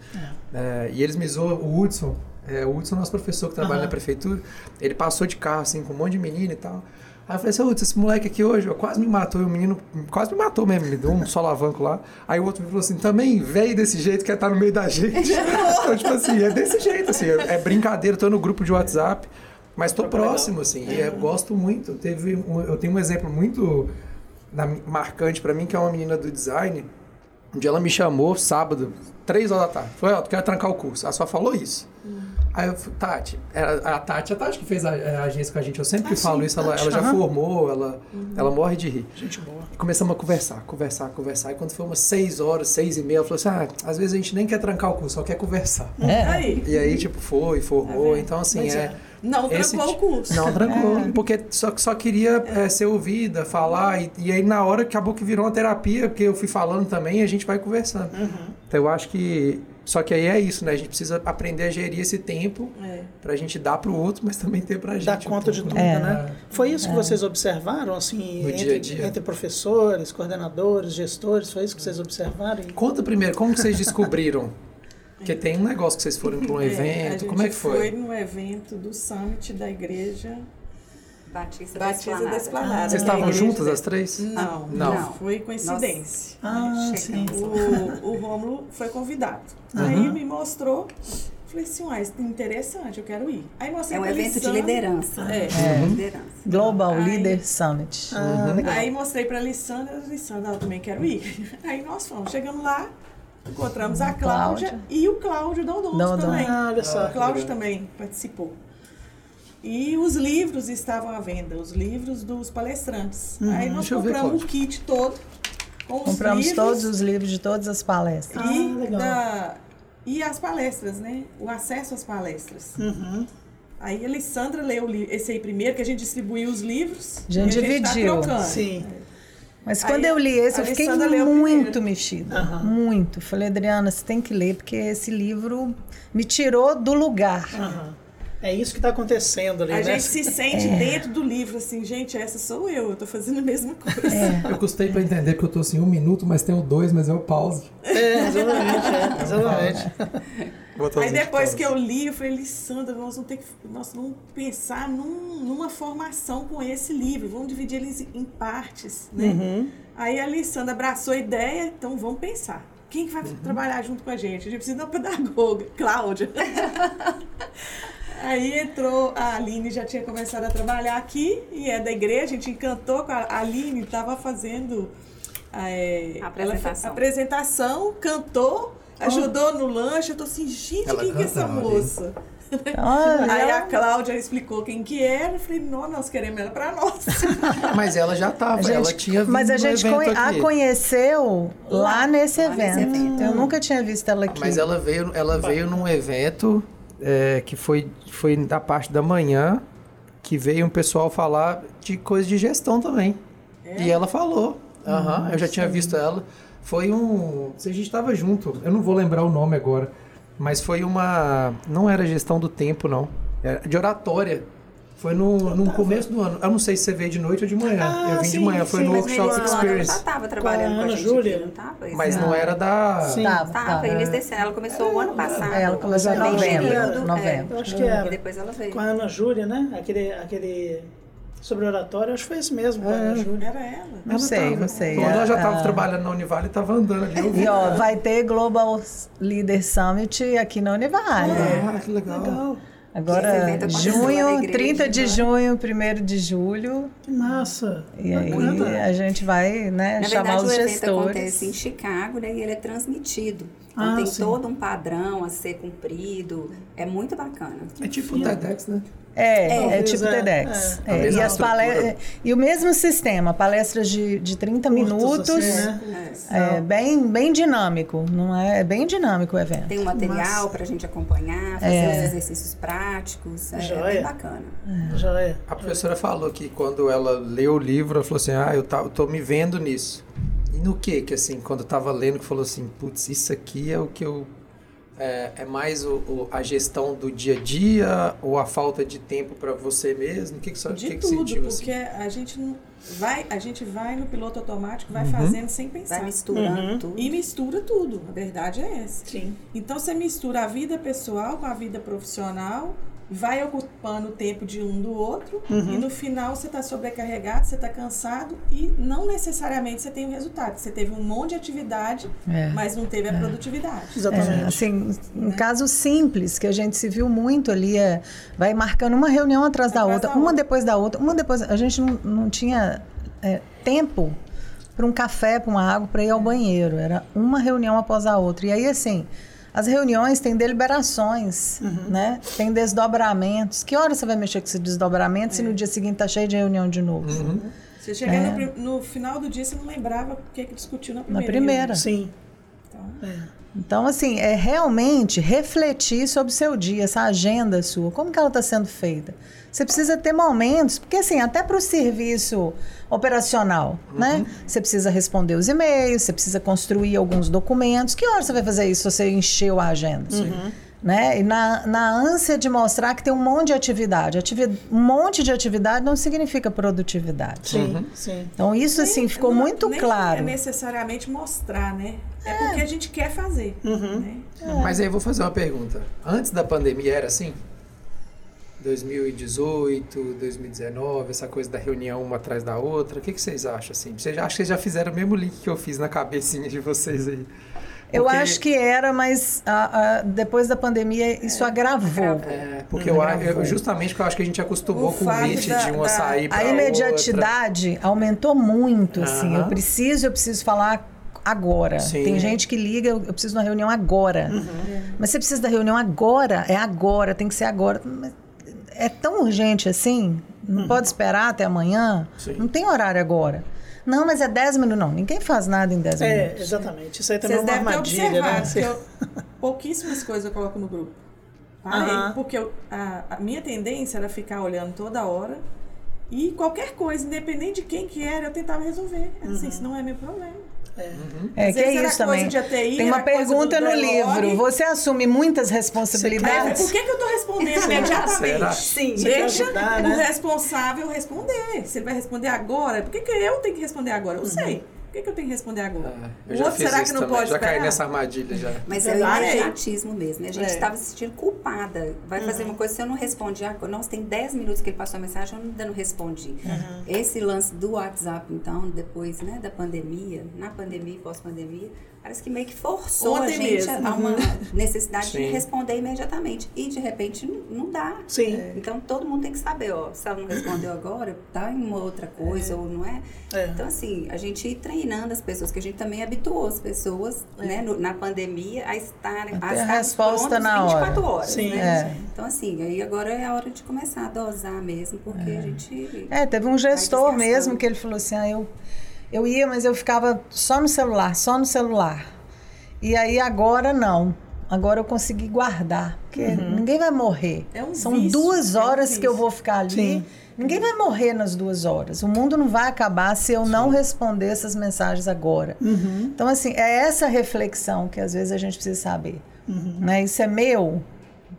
S2: É, e eles me zoam, o Hudson, é, o Hudson é nosso professor que trabalha
S3: Aham.
S2: na prefeitura, ele passou de carro assim com um monte de menino e tal. Aí eu falei assim, Hudson, esse moleque aqui hoje ó, quase me matou, e o menino quase me matou mesmo, me deu um solavanco lá. Aí o outro me falou assim, também veio desse jeito, quer estar no meio da gente. então, tipo assim, é desse jeito, assim, é brincadeira, tô no grupo de WhatsApp, mas tô próximo, assim, e eu gosto muito. Teve um- eu tenho um exemplo muito marcante pra mim, que é uma menina do design, um dia ela me chamou sábado, três horas da tarde. Falei, ó, tu quer trancar o curso? Ela só falou isso. Aí eu falei, Tati, era a Tati, a Tati que fez a, a agência com a gente, eu sempre que falo isso, ela,
S3: Tati,
S2: ela já
S3: aham.
S2: formou, ela, ela morre de rir.
S3: Gente boa.
S2: E começamos a conversar, conversar, conversar. E quando foi umas seis horas, seis e meia, ela falou assim: ah, às vezes a gente nem quer trancar o curso, só quer conversar.
S6: Aí.
S2: E aí, tipo, foi, formou. então, assim,
S3: Pois
S2: é.
S3: É.
S6: Não
S2: esse
S6: trancou o curso.
S2: Não trancou, porque só, só queria é, ser ouvida, falar. E, e aí, na hora, acabou que virou uma terapia, porque eu fui falando também e a gente vai conversando. Então, eu acho que. Só que aí é isso, né? A gente precisa aprender a gerir esse tempo
S6: É.
S2: pra gente dar pro outro, mas também ter pra gente.
S3: Dar
S2: um
S3: conta de
S2: pouco,
S3: tudo,
S5: É.
S3: né? Foi isso que vocês observaram, assim,
S2: No
S3: entre,
S2: dia a dia.
S3: entre professores, coordenadores, gestores? Foi isso que vocês observaram?
S2: Conta primeiro, como vocês descobriram? Porque tem um negócio que vocês foram para um
S6: É, a
S2: evento,
S6: gente
S2: como é que foi?
S6: foi no evento do Summit da igreja
S4: Batista,
S6: Batista da
S4: Esplanada.
S2: Vocês
S6: da
S2: estavam juntas as três?
S6: Não,
S2: Não.
S6: não. Foi coincidência.
S3: Ah, sim.
S6: O, o Rômulo foi convidado. Aí me mostrou. Falei assim, uai, isso é interessante, eu quero ir. Aí mostrei
S4: É um evento de liderança.
S6: É.
S4: Liderança.
S5: Global
S6: Aí-
S5: Leader Summit.
S3: Ah, legal.
S6: Aí mostrei pra Lissandra, Lissandra, eu também quero ir. Aí nós fomos, chegamos lá, encontramos a Cláudia,
S5: Cláudia.
S6: e o Cláudio Daldonto
S5: Daldonto.
S6: também.
S3: Ah, olha só.
S6: O Cláudio também participou. E os livros estavam à venda, os livros dos palestrantes. Aí nós compramos o kit todo. Com os
S5: Compramos
S6: livros
S5: todos os livros de todas as palestras.
S3: Ah,
S6: e,
S3: legal.
S6: da- e as palestras, né? O acesso às palestras.
S3: Uhum.
S6: Aí a Alessandra leu esse aí primeiro, que a gente distribuiu os livros.
S5: A gente
S6: e a gente tá
S5: dividiu.
S6: trocando.
S3: Sim.
S5: Mas
S6: Aí
S5: quando eu li esse, eu fiquei muito mexida.
S3: Aham.
S5: Muito. Falei, Adriana, você tem que ler, porque esse livro me tirou do lugar.
S3: Aham. É isso que está acontecendo ali,
S6: A
S3: né?
S6: gente se sente
S5: É.
S6: dentro do livro, assim, gente, essa sou eu, eu tô fazendo a mesma coisa.
S5: É.
S2: Eu custei pra entender porque eu tô assim um minuto, mas tenho dois, mas eu pauso.
S3: É, exatamente, é, exatamente.
S2: Botou
S6: Aí depois que eu li, eu falei, Lissandra, nós vamos ter que nós vamos pensar num- numa formação com esse livro, vamos dividir eles em partes, né?
S3: Uhum.
S6: Aí a Lissandra abraçou a ideia, então vamos pensar. Quem que vai trabalhar junto com a gente? A gente precisa de uma pedagoga, Cláudia. Aí entrou a Aline, já tinha começado a trabalhar aqui, e é da igreja, a gente encantou com a Aline, estava fazendo é,
S4: Apresentação.
S6: ela apresentação, cantou, ajudou no lanche. Eu tô assim, gente,
S2: Ela
S6: quem que é essa moça?
S5: Olha,
S6: Aí a Cláudia explicou quem que era. Eu falei, não, nós queremos ela pra nós.
S2: Mas ela já tava,
S5: A gente-
S2: ela tinha vindo
S5: mas a gente conhe- a conheceu lá, nesse,
S4: lá nesse
S5: evento.
S4: evento.
S5: Eu nunca tinha visto ela aqui.
S2: Mas ela veio, ela veio num evento é, que foi, foi da parte da manhã, que veio um pessoal falar de coisa de gestão também. E ela falou. Aham, eu já tinha visto ela. Foi um. Se a gente tava junto, eu não vou lembrar o nome agora. Mas foi uma. Não era gestão do tempo, não. Era de oratória. Foi no, no começo do ano. Eu não sei se você veio de noite ou de manhã.
S3: Ah,
S2: eu vim de
S3: sim,
S2: manhã, foi
S3: sim,
S2: no
S3: mas
S2: Workshop
S4: Ela já
S2: Experience.
S4: estava trabalhando com a
S3: Ana
S4: gente
S3: Júlia.
S4: aqui, não estava?
S2: Mas não era da.
S3: Sim.
S5: Tava,
S4: Tava,
S5: tava.
S4: início desse ano. Ela começou o ano passado.
S5: É, ela começou em novembro, novembro.
S3: Eu acho que
S4: E
S3: era.
S4: depois ela veio.
S3: Com a Ana Júlia, né? Aquele, aquele sobre oratório, acho que foi esse mesmo, a Ana Júlia.
S6: Era ela.
S5: Não
S2: Ela
S5: sei,
S2: tava.
S5: não sei.
S2: Quando ela já
S5: Ah,
S2: estava
S5: ah.
S2: trabalhando na Univale e estava andando ali.
S5: E ó, vai ter Global Leader Summit aqui na Univale.
S2: Ah, que legal.
S3: Legal.
S5: Agora, junho,
S4: igreja,
S5: 30 de
S4: né?
S5: junho, 1 de julho.
S3: Que massa.
S5: E aí
S3: Bacana.
S5: a gente vai né,
S4: Na
S5: chamar
S4: verdade,
S5: os
S4: o evento
S5: gestores.
S4: acontece em Chicago, né? E ele é transmitido. Então
S3: Ah,
S4: tem
S3: sim.
S4: todo um padrão a ser cumprido. É muito bacana.
S2: É tipo o TEDx, né?
S5: É, é, tipo
S3: é,
S5: TEDx.
S2: é.
S5: É, e, as e o mesmo sistema, palestras de, de 30
S3: Curtos,
S5: minutos.
S3: assim, né?
S5: É bem, bem dinâmico, não é? É bem dinâmico o evento.
S4: Tem um material para a gente acompanhar, fazer
S5: É.
S4: os exercícios práticos. É, é
S3: Joia.
S4: bem bacana.
S3: Já é.
S2: A professora falou que quando ela leu o livro, ela falou assim: Ah, eu, tá, eu tô me vendo nisso. E no que? Que assim, quando eu tava lendo, que falou assim: Putz, isso aqui é o que eu. É, é mais o, o- a gestão do dia a dia ou a falta de tempo para você mesmo? O que, que, você-
S6: De
S2: que, que
S6: tudo,
S2: sentiu
S6: porque
S2: assim?
S6: a gente não vai, a gente vai no piloto automático, vai
S2: Uhum.
S6: fazendo sem
S4: Vai
S6: pensar.
S4: misturando
S3: Uhum.
S4: tudo.
S6: E mistura tudo, a verdade é essa.
S3: Sim.
S6: Então você mistura a vida pessoal com a vida profissional, vai ocupando o tempo de um do outro,
S3: Uhum.
S6: e no final você está sobrecarregado, você está cansado e não necessariamente você tem o resultado. Você teve um monte de atividade,
S5: É.
S6: mas não teve a produtividade.
S3: Exatamente.
S5: É, assim, um caso simples que a gente se viu muito ali é vai marcando uma reunião atrás da
S6: Atrás
S5: outra,
S6: da
S5: uma
S6: outra.
S5: depois da outra, uma depois. A gente não, não tinha é, tempo para um café, para uma água, para ir ao banheiro. Era uma reunião após a outra. E aí, assim, as reuniões têm deliberações, né? Tem desdobramentos. Que hora você vai mexer com esse desdobramento se no dia seguinte tá cheio de reunião de novo?
S2: Uhum.
S6: Você chegar
S5: É.
S6: no, no final do dia, você não lembrava o que, que discutiu na
S5: Na
S6: primeira.
S5: primeira.
S3: Sim.
S6: Então,
S5: Então, assim, é realmente refletir sobre o seu dia, essa agenda sua, como que ela está sendo feita. Você precisa ter momentos, porque assim, até para o serviço operacional, né? Você precisa responder os e-mails, você precisa construir alguns documentos. Que hora você vai fazer isso se você encheu a agenda? Né? E na, na ânsia de mostrar que tem um monte de atividade. Ativi um monte de atividade não significa produtividade.
S3: Sim, sim.
S5: Então, isso assim
S6: nem-
S5: ficou
S6: não-
S5: muito
S6: nem
S5: claro.
S6: é necessariamente mostrar, né? É, porque a gente quer fazer.
S3: Uhum.
S6: Né?
S2: Mas aí eu vou fazer uma pergunta. Antes da pandemia era assim? 2018, 2019, essa coisa da reunião uma atrás da outra. O que, que vocês acham assim? Vocês já, acho que vocês já fizeram o mesmo link que eu fiz na cabecinha de vocês aí.
S5: Eu
S2: Porque-
S5: acho que era, mas ah, ah, depois da pandemia isso agravou.
S2: É, porque eu, eu, justamente porque eu acho que a gente acostumou
S6: O
S2: com o
S6: fato
S2: ritmo
S6: da-
S2: de uma
S6: da-
S2: sair pra
S5: A imediatidade aumentou muito, assim.
S2: Aham.
S5: Eu preciso, eu preciso falar agora.
S2: Sim.
S5: Tem gente que liga, eu eu preciso de uma reunião agora. Mas você precisa da reunião agora, é agora, tem que ser agora. Mas É tão urgente assim, não pode esperar até amanhã,
S2: Sim.
S5: não tem horário agora. Não, mas é 10 minutos. Não, ninguém faz nada em 10
S3: É,
S5: minutos.
S3: exatamente. Isso aí também é
S6: Vocês
S3: uma
S6: devem ter
S3: armadilha, né?
S6: observado que eu, pouquíssimas coisas eu coloco no grupo. Parei,
S3: Aham.
S6: porque eu- a, a minha tendência era ficar olhando toda hora e qualquer coisa, independente de quem que era, eu tentava resolver. Assim, isso não é meu problema.
S5: É que é isso também.
S6: ATI,
S5: Tem uma pergunta no livro. Você assume muitas responsabilidades?
S6: por que, que eu estou respondendo
S2: Será?
S6: imediatamente?
S3: Sim,
S6: Deixa
S3: ajudar,
S6: o
S3: né?
S6: responsável responder. Se ele vai responder agora, por que, que eu tenho que responder agora? Eu sei. Por que, que eu tenho que responder agora?
S2: É, eu
S6: o
S2: já
S6: outro,
S2: fiz
S6: será
S2: isso
S6: que não
S2: também,
S6: pode
S2: Já caí
S6: esperar?
S2: nessa armadilha já.
S4: Mas
S6: Eu
S4: é o imediatismo mesmo, né? A gente
S6: É.
S4: estava se sentindo culpada. Vai fazer uma coisa, se eu não respondi agora. Nossa, tem 10 minutos que ele passou a mensagem, eu ainda não respondi. Esse lance do WhatsApp, então, depois né, da pandemia, na pandemia e pós-pandemia, parece que meio que forçou a
S6: Ontem
S4: gente
S6: mesmo.
S4: a uma necessidade
S2: Sim.
S4: de responder imediatamente. E, de repente, não, não dá.
S3: Sim.
S4: Então, todo mundo tem que saber, ó, se ela não respondeu agora, tá em uma outra coisa, ou não é.
S3: É.
S4: Então, assim, a gente ir treinando as pessoas, que a gente também habituou as pessoas, né, no- na pandemia, a estarem
S5: A
S4: a
S5: a resposta na hora.
S4: 24 horas,
S3: Sim.
S4: né?
S5: É.
S4: Então, assim, aí agora é a hora de começar a dosar mesmo, porque a gente...
S5: É, teve um gestor mesmo que ele falou assim: ah, eu, eu ia, mas eu ficava só no celular, só no celular. E aí agora não. Agora eu consegui guardar. Porque ninguém vai morrer.
S6: É um
S5: São
S6: vício,
S5: duas
S6: é um
S5: horas que eu vou ficar ali.
S3: Sim.
S5: Ninguém vai morrer nas duas horas. O mundo não vai acabar se eu não responder essas mensagens agora. Então, assim, é essa reflexão que às vezes a gente precisa saber. Né? Isso é meu,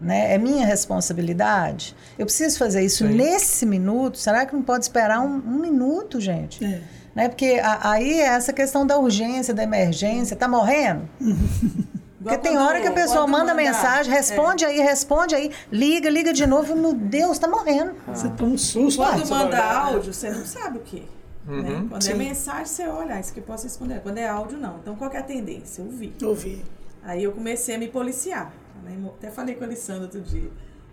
S5: né? é minha responsabilidade. Eu preciso fazer isso
S2: Sim.
S5: nesse minuto. Será que não pode esperar um, um minuto, gente?
S3: É.
S5: Né? Porque a- aí é essa questão da urgência, da emergência. Tá morrendo? Porque tem hora que a pessoa manda
S6: manda-
S5: mensagem, responde aí, responde aí, liga, liga de novo. Meu Deus, tá morrendo.
S3: Você toma um susto.
S6: Quando manda
S3: né?
S6: áudio, você não sabe o que. Né? Quando
S3: Sim.
S6: é mensagem, você olha, ah, isso que eu posso responder. Quando é áudio, não. Então, qual que é a tendência? Ouvir.
S3: Ouvi.
S6: Aí eu comecei a me policiar. né? Até falei com a Alessandra outro dia.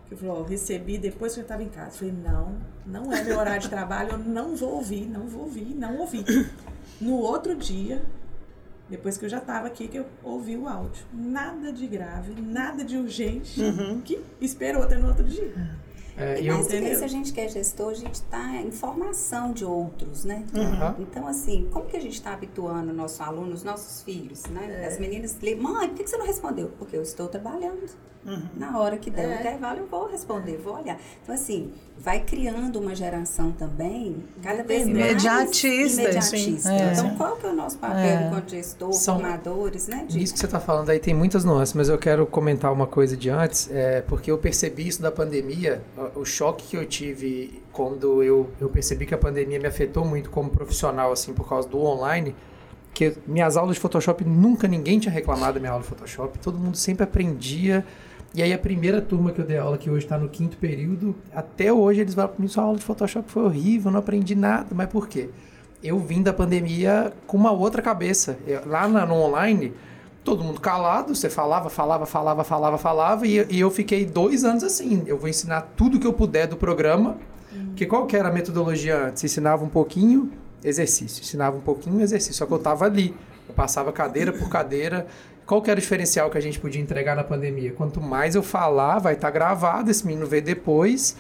S6: Que ó, recebi depois que eu estava em casa. Eu falei, não, não é meu horário de trabalho, eu não vou ouvir, não vou ouvir, não ouvi. No outro dia, depois que eu já estava aqui, que eu ouvi o áudio. Nada de grave, nada de urgente, que esperou até no outro dia.
S2: É,
S4: E mais do que isso, a gente que é gestor, a gente está em formação de outros, né?
S2: Aham.
S4: Então, assim, como que a gente está habituando o nosso aluno, os nossos filhos, né? As meninas ligam, mãe, por que você não respondeu? Porque eu estou trabalhando. Na hora que der o intervalo, eu vou responder, vou olhar. Então, assim, vai criando uma geração também cada vez mais
S5: Imediatista,
S4: imediatista.
S5: sim. É.
S4: Então, qual que é o nosso papel enquanto gestor,
S2: São-
S4: formadores, né? de-
S2: Isso que você está falando aí tem muitas nuances, mas eu quero comentar uma coisa de antes, é, porque eu percebi isso da pandemia, o, choque que eu tive quando eu, eu percebi que a pandemia me afetou muito como profissional, assim, por causa do online, que minhas aulas de Photoshop, nunca ninguém tinha reclamado da minha aula de Photoshop, todo mundo sempre aprendia. E aí a primeira turma que eu dei aula, que hoje está no quinto período, até hoje eles falam para mim, sua aula de Photoshop foi horrível, não aprendi nada. Mas por quê? Eu vim da pandemia com uma outra cabeça. Eu- lá na- no online, todo mundo calado, você falava, falava, falava, falava, falava, e, e eu fiquei dois anos assim. Eu vou ensinar tudo que eu puder do programa, porque qual que era a metodologia antes? Ensinava um pouquinho, exercício. Ensinava um pouquinho, exercício. Só que eu tava ali. Eu passava cadeira por cadeira. Qual que era o diferencial que a gente podia entregar na pandemia? Quanto mais eu falar, vai estar gravado, esse menino vê depois,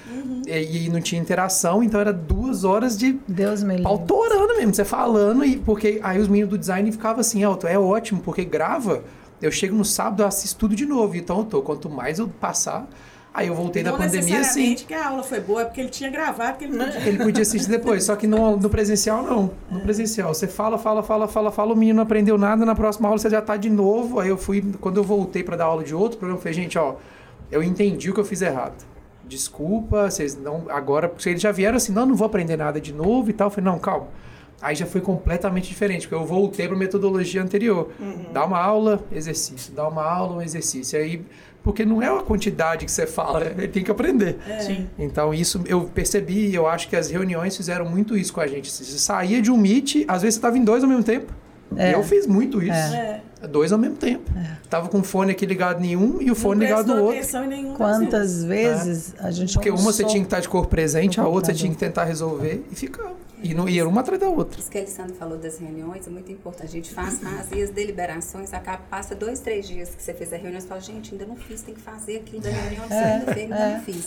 S2: e, e não tinha interação, então era duas horas de
S5: Deus me livre.
S2: pau torando mesmo, você falando, e porque aí os meninos do design ficavam assim, Alto, é ótimo, porque grava, eu chego no sábado, eu assisto tudo de novo, então eu tô, quanto mais eu passar, aí eu voltei da
S6: não
S2: pandemia assim,
S6: necessariamente que a aula foi boa, é porque ele tinha gravado, que ele podia.
S2: ele podia assistir depois, só que no, no presencial não. No presencial, você fala, fala, fala, fala, fala, o menino não aprendeu nada, na próxima aula você já tá de novo. Aí eu fui, quando eu voltei para dar aula de outro programa, eu falei, gente, ó, eu entendi o que eu fiz errado. Desculpa, vocês não. Agora, porque eles já vieram assim, não, não vou aprender nada de novo e tal. Eu falei, não, calma. Aí já foi completamente diferente, porque eu voltei para metodologia anterior. Dá uma aula, exercício. Dá uma aula, um exercício. Aí, porque não é a quantidade que você fala, ele tem que aprender.
S3: Sim.
S2: Então, isso eu percebi, eu acho que as reuniões fizeram muito isso com a gente. Você saía de um meet, às vezes você estava em dois ao mesmo tempo.
S5: É.
S2: E eu fiz muito isso.
S6: É.
S2: Dois ao mesmo tempo. Tava com o fone aqui ligado em um e o fone ligado no outro.
S5: Quantas vezes a gente
S2: Porque uma você tinha que estar de corpo presente, a outra você tinha que tentar resolver e ficava. E, não, e era uma atrás da outra.
S4: Isso que a Alessandra falou das reuniões é muito importante. A gente faz, faz e as deliberações, acaba, passa dois, três dias que você fez a reunião, você fala, gente, ainda não fiz, tem que fazer aquilo da reunião que você ainda fez, ainda não fiz.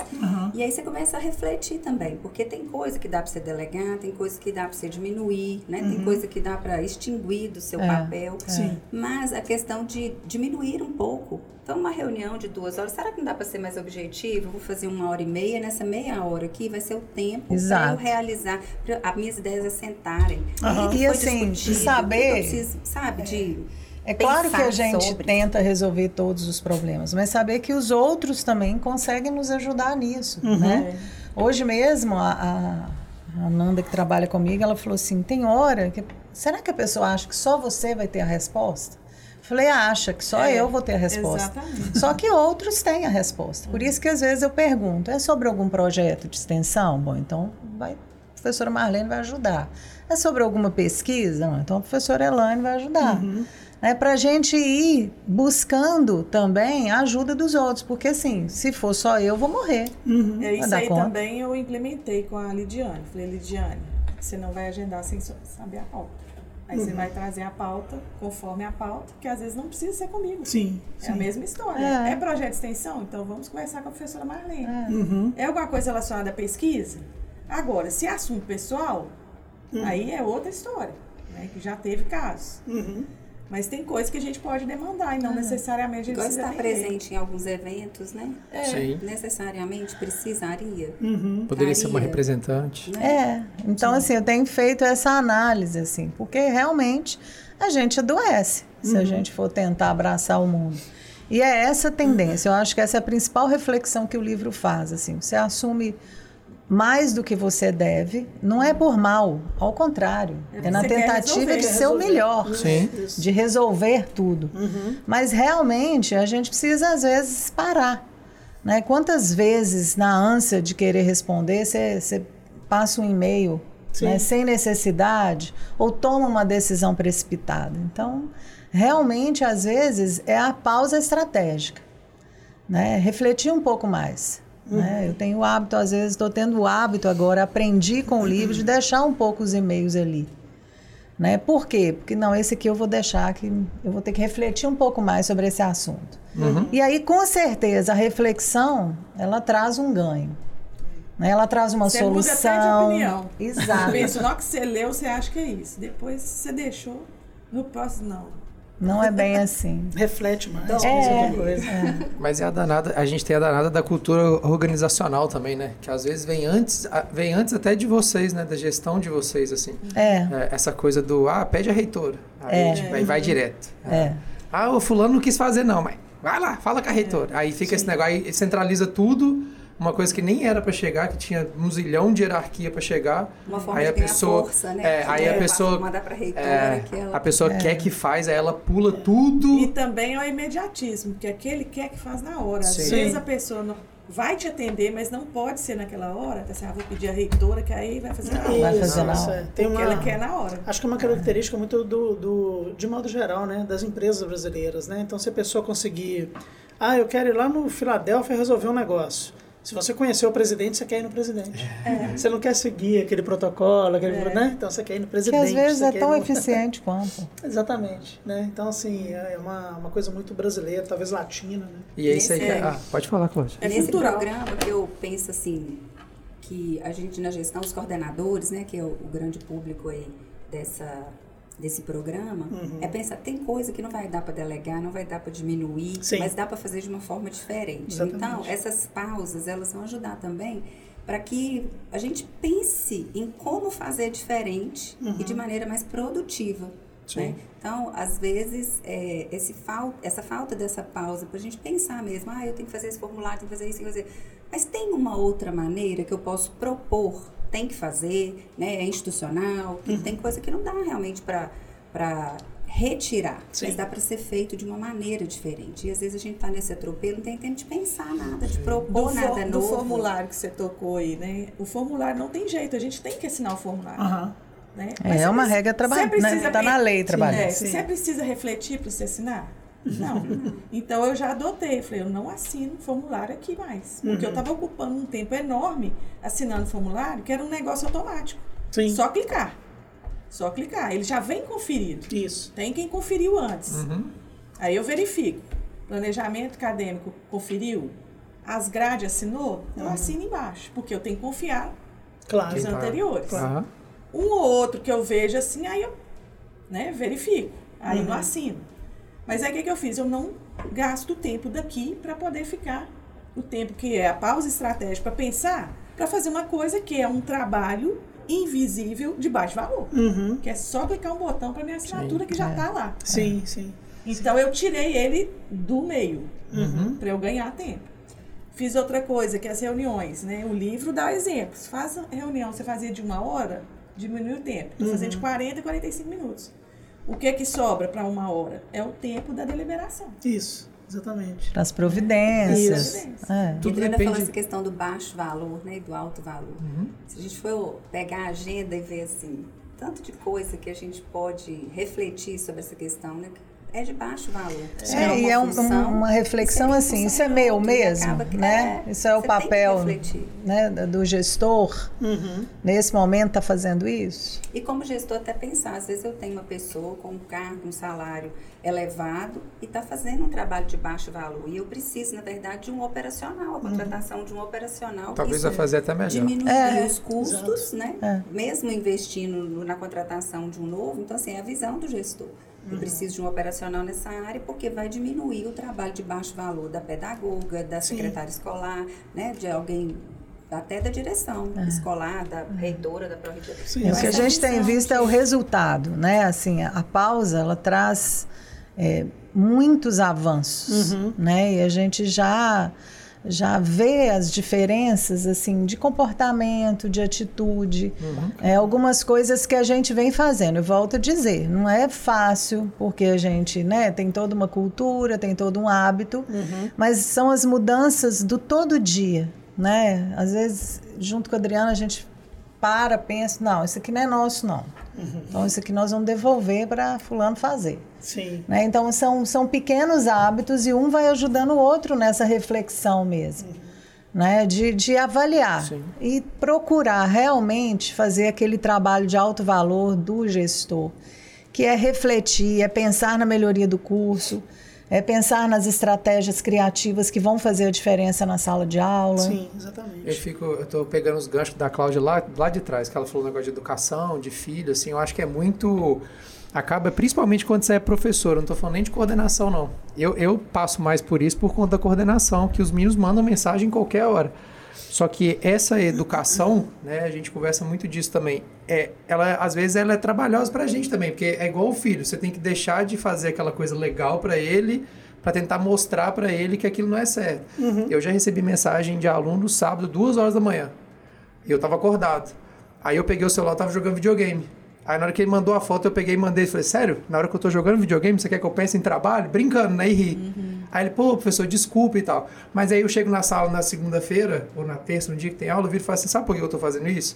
S4: E aí você começa a refletir também, porque tem coisa que dá para você delegar, tem coisa que dá para você diminuir, né? Tem coisa que dá para extinguir do seu
S5: É,
S4: papel.
S3: Sim.
S4: Mas a questão de diminuir um pouco. Então, uma reunião de duas horas, será que não dá para ser mais objetivo? Vou fazer uma hora e meia, nessa meia hora aqui vai ser o tempo para eu realizar. pra- As minhas ideias é sentarem.
S3: Aham.
S4: O que
S5: E assim,
S4: discutido,
S5: saber-
S4: preciso, sabe, de
S5: É claro que a gente
S4: sobre.
S5: tenta resolver todos os problemas, mas saber que os outros também conseguem nos ajudar nisso,
S2: Uhum.
S5: né? Hoje mesmo, a, a a Nanda que trabalha comigo, ela falou assim: tem hora que. Será que a pessoa acha que só você vai ter a resposta? Falei, acha que só
S6: É,
S5: eu vou ter a resposta.
S6: exatamente.
S5: Só que outros têm a resposta. Por isso que às vezes eu pergunto: é sobre algum projeto de extensão? Bom, então vai, professora Marlene vai ajudar. É sobre alguma pesquisa? Não, então a professora Elaine vai ajudar. É para a gente ir buscando também a ajuda dos outros, porque assim, se for só eu, vou morrer.
S6: É,
S5: Vai
S6: isso aí
S5: conta?
S6: também eu implementei com a Lidiane. Falei, Lidiane, você não vai agendar sem saber a pauta. Aí
S5: Uhum.
S6: você vai trazer a pauta conforme a pauta, que às vezes não precisa ser comigo.
S3: Sim,
S6: É
S3: sim.
S6: a mesma história.
S5: É.
S6: É. projeto de extensão? Então vamos conversar com a professora Marlene.
S3: Uhum.
S6: É alguma coisa relacionada à pesquisa? Agora, se é assunto pessoal,
S3: Uhum.
S6: aí é outra história, né? Que já teve casos.
S3: Uhum.
S6: Mas tem coisas que a gente pode demandar e não necessariamente a gente
S4: Igual
S6: precisa
S4: estar presente em alguns eventos, né?
S6: É.
S2: Sim.
S4: Necessariamente precisaria.
S3: Uhum.
S2: Poderia ser uma representante.
S4: Né?
S5: É, então assim, eu tenho feito essa análise, assim, porque realmente a gente adoece se a gente for tentar abraçar o mundo. E é essa tendência, eu acho que essa é a principal reflexão que o livro faz, assim, você assume mais do que você deve, não é por mal, ao contrário,
S6: É
S5: é na tentativa
S6: resolver,
S5: de ser o melhor,
S2: Sim.
S5: De resolver tudo. Mas realmente a gente precisa às vezes parar. Né? Quantas vezes na ânsia de querer responder você passa um e-mail né, sem necessidade ou toma uma decisão precipitada? Então, realmente às vezes é a pausa estratégica. Né? Refletir um pouco mais. Né? Eu tenho o hábito, às vezes estou tendo o hábito agora, aprendi com o livro de deixar um pouco os e-mails ali. Né? Por quê? Porque não, esse aqui eu vou deixar que eu vou ter que refletir um pouco mais sobre esse assunto. E aí, com certeza, a reflexão ela traz um ganho. Né? Ela traz uma
S6: Você muda até de
S5: solução.
S6: opinião.
S5: Exato.
S6: Na hora que você leu, você acha que é isso. Depois você deixou, no próximo, não.
S5: Não é bem assim.
S3: Reflete mais, pensa
S5: é,
S3: coisa.
S2: Mas é a danada, a gente tem a danada da cultura organizacional também, né? Que às vezes vem antes, vem antes até de vocês, né? Da gestão de vocês, assim.
S5: É,
S2: É, essa coisa do, ah, pede a reitora. Aí,
S5: É.
S2: tipo, aí vai direto.
S5: é.
S2: Ah, o fulano não quis fazer não, mas vai lá, fala com a reitora. Aí fica esse negócio, aí centraliza tudo, uma coisa que nem era pra chegar, que tinha um zilhão de hierarquia pra chegar.
S4: Uma forma
S2: aí
S4: de
S2: a pessoa,
S4: força, né?
S2: É, aí a
S4: É,
S2: pessoa,
S4: mandar pra reitora
S2: é,
S4: que ela-
S2: a pessoa quer que faz, aí ela pula
S6: E
S2: tudo.
S6: também é o imediatismo, porque aquele quer que faz na hora. Às
S2: Sim.
S6: vezes a pessoa não vai te atender, mas não pode ser naquela hora. Assim, ah, vou pedir a reitora, que aí vai fazer na hora.
S5: Vai fazer na hora.
S3: Tem uma,
S6: ela quer na hora.
S3: Acho que é uma característica muito do, do, de modo geral, né, das empresas brasileiras, né? Então, se a pessoa conseguir, ah, eu quero ir lá no Filadélfia resolver um negócio. Se você conhecer o presidente, você quer ir no presidente. Você não quer seguir aquele protocolo, aquele, né? Então você quer ir no
S5: Que
S3: presidente.
S5: às vezes é tão
S3: no-
S5: eficiente quanto.
S3: Exatamente, né? Então assim é uma, uma coisa muito brasileira, talvez latina, né?
S2: E é isso aí. Que- Ah, pode falar, Cláudia.
S6: É
S4: Nesse
S6: cultural.
S4: programa que eu penso assim, que a gente na gestão, os coordenadores, né, que é o, o grande público aí dessa, desse programa,
S3: Uhum.
S4: é pensar, tem coisa que não vai dar para delegar, não vai dar para diminuir,
S3: Sim.
S4: mas dá para fazer de uma forma diferente.
S3: Exatamente.
S4: Então, essas pausas, elas vão ajudar também para que a gente pense em como fazer diferente e de maneira mais produtiva. Né? Então, às vezes, é, esse fal essa falta dessa pausa para a gente pensar mesmo, ah, eu tenho que fazer esse formulário, tenho que fazer isso, tenho que fazer. Mas tem uma outra maneira que eu posso propor, tem que fazer, né? É institucional, que tem coisa que não dá realmente para retirar,
S3: Sim.
S4: mas dá para ser feito de uma maneira diferente. E às vezes a gente está nesse atropelo, não tem tempo de pensar nada, de
S6: Do,
S4: propor
S6: for-
S4: nada
S6: do
S4: novo.
S6: formulário que você tocou aí, né? O formulário não tem jeito, a gente tem que assinar o formulário.
S3: Aham.
S6: Né?
S5: É,
S6: você
S5: uma regra
S6: precisa
S5: né? Tá na lei trabalhista.
S6: é,
S3: Sim.
S6: Você precisa refletir para você assinar? Não. então eu já adotei, falei, eu não assino formulário aqui mais. Porque eu estava ocupando um tempo enorme assinando formulário, que era um negócio automático.
S3: Sim.
S6: Só clicar. Só clicar. Ele já vem conferido.
S3: Isso.
S6: Tem quem conferiu antes.
S2: Uhum.
S6: Aí eu verifico. Planejamento acadêmico conferiu? As grades assinou? Eu
S3: Uhum.
S6: assino embaixo. Porque eu tenho que confiar
S3: Claro.
S6: nos anteriores.
S2: Aham.
S6: Um ou outro que eu vejo assim, aí eu né, verifico. Aí
S3: Uhum.
S6: não assino. Mas aí o que, que eu fiz? Eu não gasto o tempo daqui para poder ficar o tempo que é a pausa estratégica para pensar, para fazer uma coisa que é um trabalho invisível de baixo valor.
S3: Uhum.
S6: Que é só clicar um botão para minha assinatura que já
S5: é.
S6: está lá.
S3: Sim, sim.
S6: Então eu tirei ele do meio
S3: Uhum.
S6: para eu ganhar tempo. Fiz outra coisa, que é as reuniões, né? O livro dá exemplos. Faz a reunião, você fazia de uma hora, diminui o tempo. Vou fazer de 40 a 45 minutos. O que que sobra para uma hora? É o tempo da deliberação.
S3: Isso, exatamente.
S5: Para as providências.
S6: Isso.
S5: É.
S2: Tudo
S4: Adriana
S2: depende-
S4: falou essa questão do baixo valor, né, e do alto valor. Se a gente for pegar a agenda e ver assim, tanto de coisa que a gente pode refletir sobre essa questão, né, é de baixo valor.
S5: É, e é um-
S4: função,
S5: uma reflexão assim, isso é meu mesmo, né?
S4: é,
S5: Isso é o papel né, do gestor,
S3: Uhum.
S5: nesse momento, está fazendo isso?
S4: E como gestor, até pensar, às vezes eu tenho uma pessoa com um cargo, um salário elevado e está fazendo um trabalho de baixo valor. E eu preciso, na verdade, de um operacional, a contratação de um operacional.
S2: Talvez vai fazer até melhor.
S4: Diminuir
S5: É.
S4: os custos, né?
S5: É.
S4: Mesmo investindo na contratação de um novo. Então, assim, é a visão do gestor. Eu preciso de um operacional nessa área porque vai diminuir o trabalho de baixo valor da pedagoga, da secretária escolar, né? De alguém até da direção escolar, da reitora, da pró-reitora.
S3: Sim.
S4: Então,
S5: o que a gente tem visto é o resultado, né? Assim, a, pausa, ela traz é, muitos avanços, né? E a gente já já vê as diferenças assim de comportamento, de atitude, é, algumas coisas que a gente vem fazendo. Eu volto a dizer, não é fácil porque a gente, né, tem toda uma cultura, tem todo um hábito, mas são as mudanças do todo dia, né? Às vezes, junto com a Adriana, a gente para, pensa, não, isso aqui não é nosso, não. Então, isso aqui nós vamos devolver para fulano fazer.
S3: Sim.
S5: Né? Então, são, são pequenos hábitos e um vai ajudando o outro nessa reflexão mesmo. Né? De, de avaliar
S2: Sim.
S5: e procurar realmente fazer aquele trabalho de alto valor do gestor, que é refletir, é pensar na melhoria do curso, é pensar nas estratégias criativas que vão fazer a diferença na sala de aula.
S3: Sim,
S2: Eu
S3: exatamente.
S2: fico, eu tô pegando os ganchos da Cláudia lá, lá de trás, que ela falou um negócio de educação, de filho, assim, eu acho que é muito. Acaba, principalmente quando você é professor, eu não tô falando nem de coordenação, não. Eu, eu passo mais por isso por conta da coordenação, que os meninos mandam mensagem em qualquer hora. Só que essa educação, né, a gente conversa muito disso também, é, ela, às vezes ela é trabalhosa pra gente também, porque é igual o filho, você tem que deixar de fazer aquela coisa legal pra ele, pra tentar mostrar pra ele que aquilo não é certo. Eu já recebi mensagem de aluno sábado, duas horas da manhã. E eu tava acordado. Aí eu peguei o celular, tava jogando videogame. Aí na hora que ele mandou a foto, eu peguei e mandei. Falei, sério? Na hora que eu tô jogando videogame, você quer que eu pense em trabalho? Brincando, né? E ri. Aí ele, pô, professor, desculpa e tal. Mas aí eu chego na sala na segunda-feira, ou na terça, no dia que tem aula, eu viro e falo assim, sabe por que eu tô fazendo isso?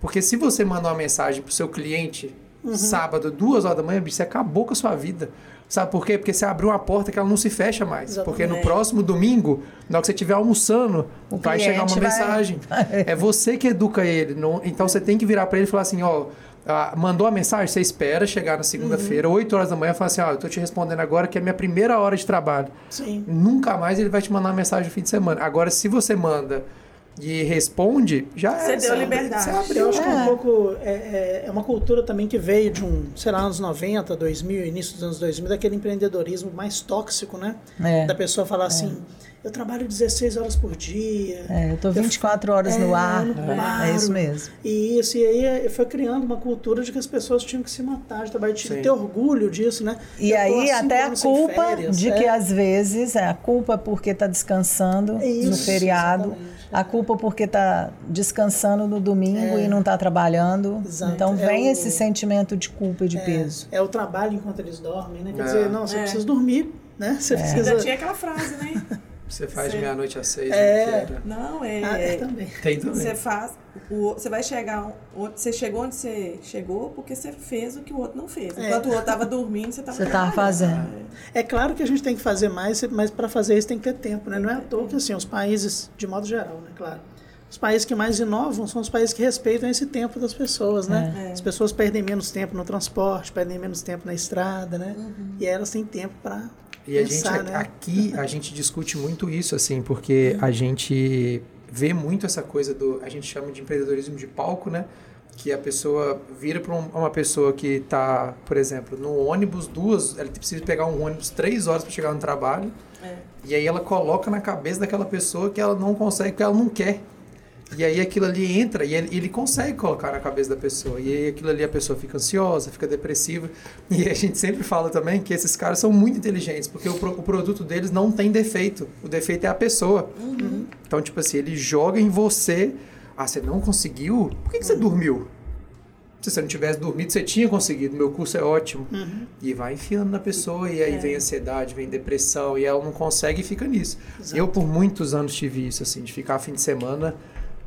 S2: Porque se você mandar uma mensagem pro seu cliente sábado, duas horas da manhã, bicho, você acabou com a sua vida. Sabe por quê? Porque você abriu uma porta que ela não se fecha mais. Porque no
S6: Exatamente.
S2: próximo domingo, na hora que você estiver almoçando,
S5: O
S2: vai chegar uma
S5: vai-
S2: mensagem. É você que educa ele. não- então você tem que virar para ele e falar assim, ó, ah, mandou a mensagem, você espera chegar na segunda-feira, 8 horas da manhã, fala assim, ó, eu tô te respondendo agora que é minha primeira hora de trabalho.
S3: Sim.
S2: Nunca mais ele vai te mandar uma mensagem no fim de semana. Agora, se você manda e responde, já
S6: Você
S2: é.
S6: deu
S2: abre-
S6: liberdade.
S2: Você
S3: Eu
S2: abriu.
S3: acho que é um
S5: É.
S3: pouco. É, é- é uma cultura também que veio de um, sei lá, anos 90, 2000, início dos anos 2000, daquele empreendedorismo mais tóxico, né?
S5: É.
S3: Da pessoa falar assim: eu trabalho 16 horas por dia.
S5: É, eu tô 24 horas no
S3: É,
S5: ar. É isso mesmo.
S3: E isso, e aí foi criando uma cultura de que as pessoas tinham que se matar de trabalho, tinham que ter orgulho disso, né?
S5: E
S3: Eu
S5: aí até a culpa
S3: férias,
S5: de
S3: é.
S5: que às vezes é a culpa porque está descansando no
S3: Isso,
S5: feriado,
S3: exatamente.
S5: A culpa porque está descansando no domingo e não está trabalhando.
S3: Exato.
S5: Então
S3: É
S5: vem
S3: o-
S5: esse sentimento de culpa e de peso.
S3: É o trabalho enquanto eles dormem, né? Quer
S2: É.
S3: dizer, não, você
S6: É.
S3: precisa dormir, né? Você
S6: Ainda
S3: precisa.
S6: tinha aquela frase, né?
S2: Você faz meia-noite às seis.
S3: É.
S2: né.
S6: Não, é.
S3: Ah, é, também.
S2: Tem também.
S6: Você faz, o, você vai chegar onde você chegou onde você chegou porque você fez o que o outro não fez.
S3: É.
S6: Enquanto o outro estava dormindo, você estava
S5: Você tava fazendo.
S3: É claro que a gente tem que fazer mais, mas para fazer isso tem que ter tempo, né? Não é à toa que assim, os países, de modo geral, né? Claro. Os países que mais inovam são os países que respeitam esse tempo das pessoas, né?
S6: É.
S3: As pessoas perdem menos tempo no transporte, perdem menos tempo na estrada, né?
S6: Uhum.
S3: E elas têm tempo para
S2: E a gente,
S3: pensar, né?
S2: aqui, a gente discute muito isso, assim, porque a gente vê muito essa coisa do. A gente chama de empreendedorismo de palco, né? Que a pessoa vira para uma pessoa que está, por exemplo, no ônibus, duas. Ela precisa pegar um ônibus três horas para chegar no trabalho.
S6: É.
S2: E aí ela coloca na cabeça daquela pessoa que ela não consegue, porque ela não quer. E aí aquilo ali entra e ele, ele consegue colocar na cabeça da pessoa. E aí aquilo ali a pessoa fica ansiosa, fica depressiva. E a gente sempre fala também que esses caras são muito inteligentes, porque o, o produto deles não tem defeito. O defeito é a pessoa. Então, tipo assim, ele joga em você. Ah, você não conseguiu? Por que, que você dormiu? Se você não tivesse dormido, você tinha conseguido. Meu curso é ótimo. E vai enfiando na pessoa, e aí vem ansiedade, vem depressão, e ela não consegue e fica nisso. Eu, por muitos anos, tive isso, assim, de ficar fim de semana,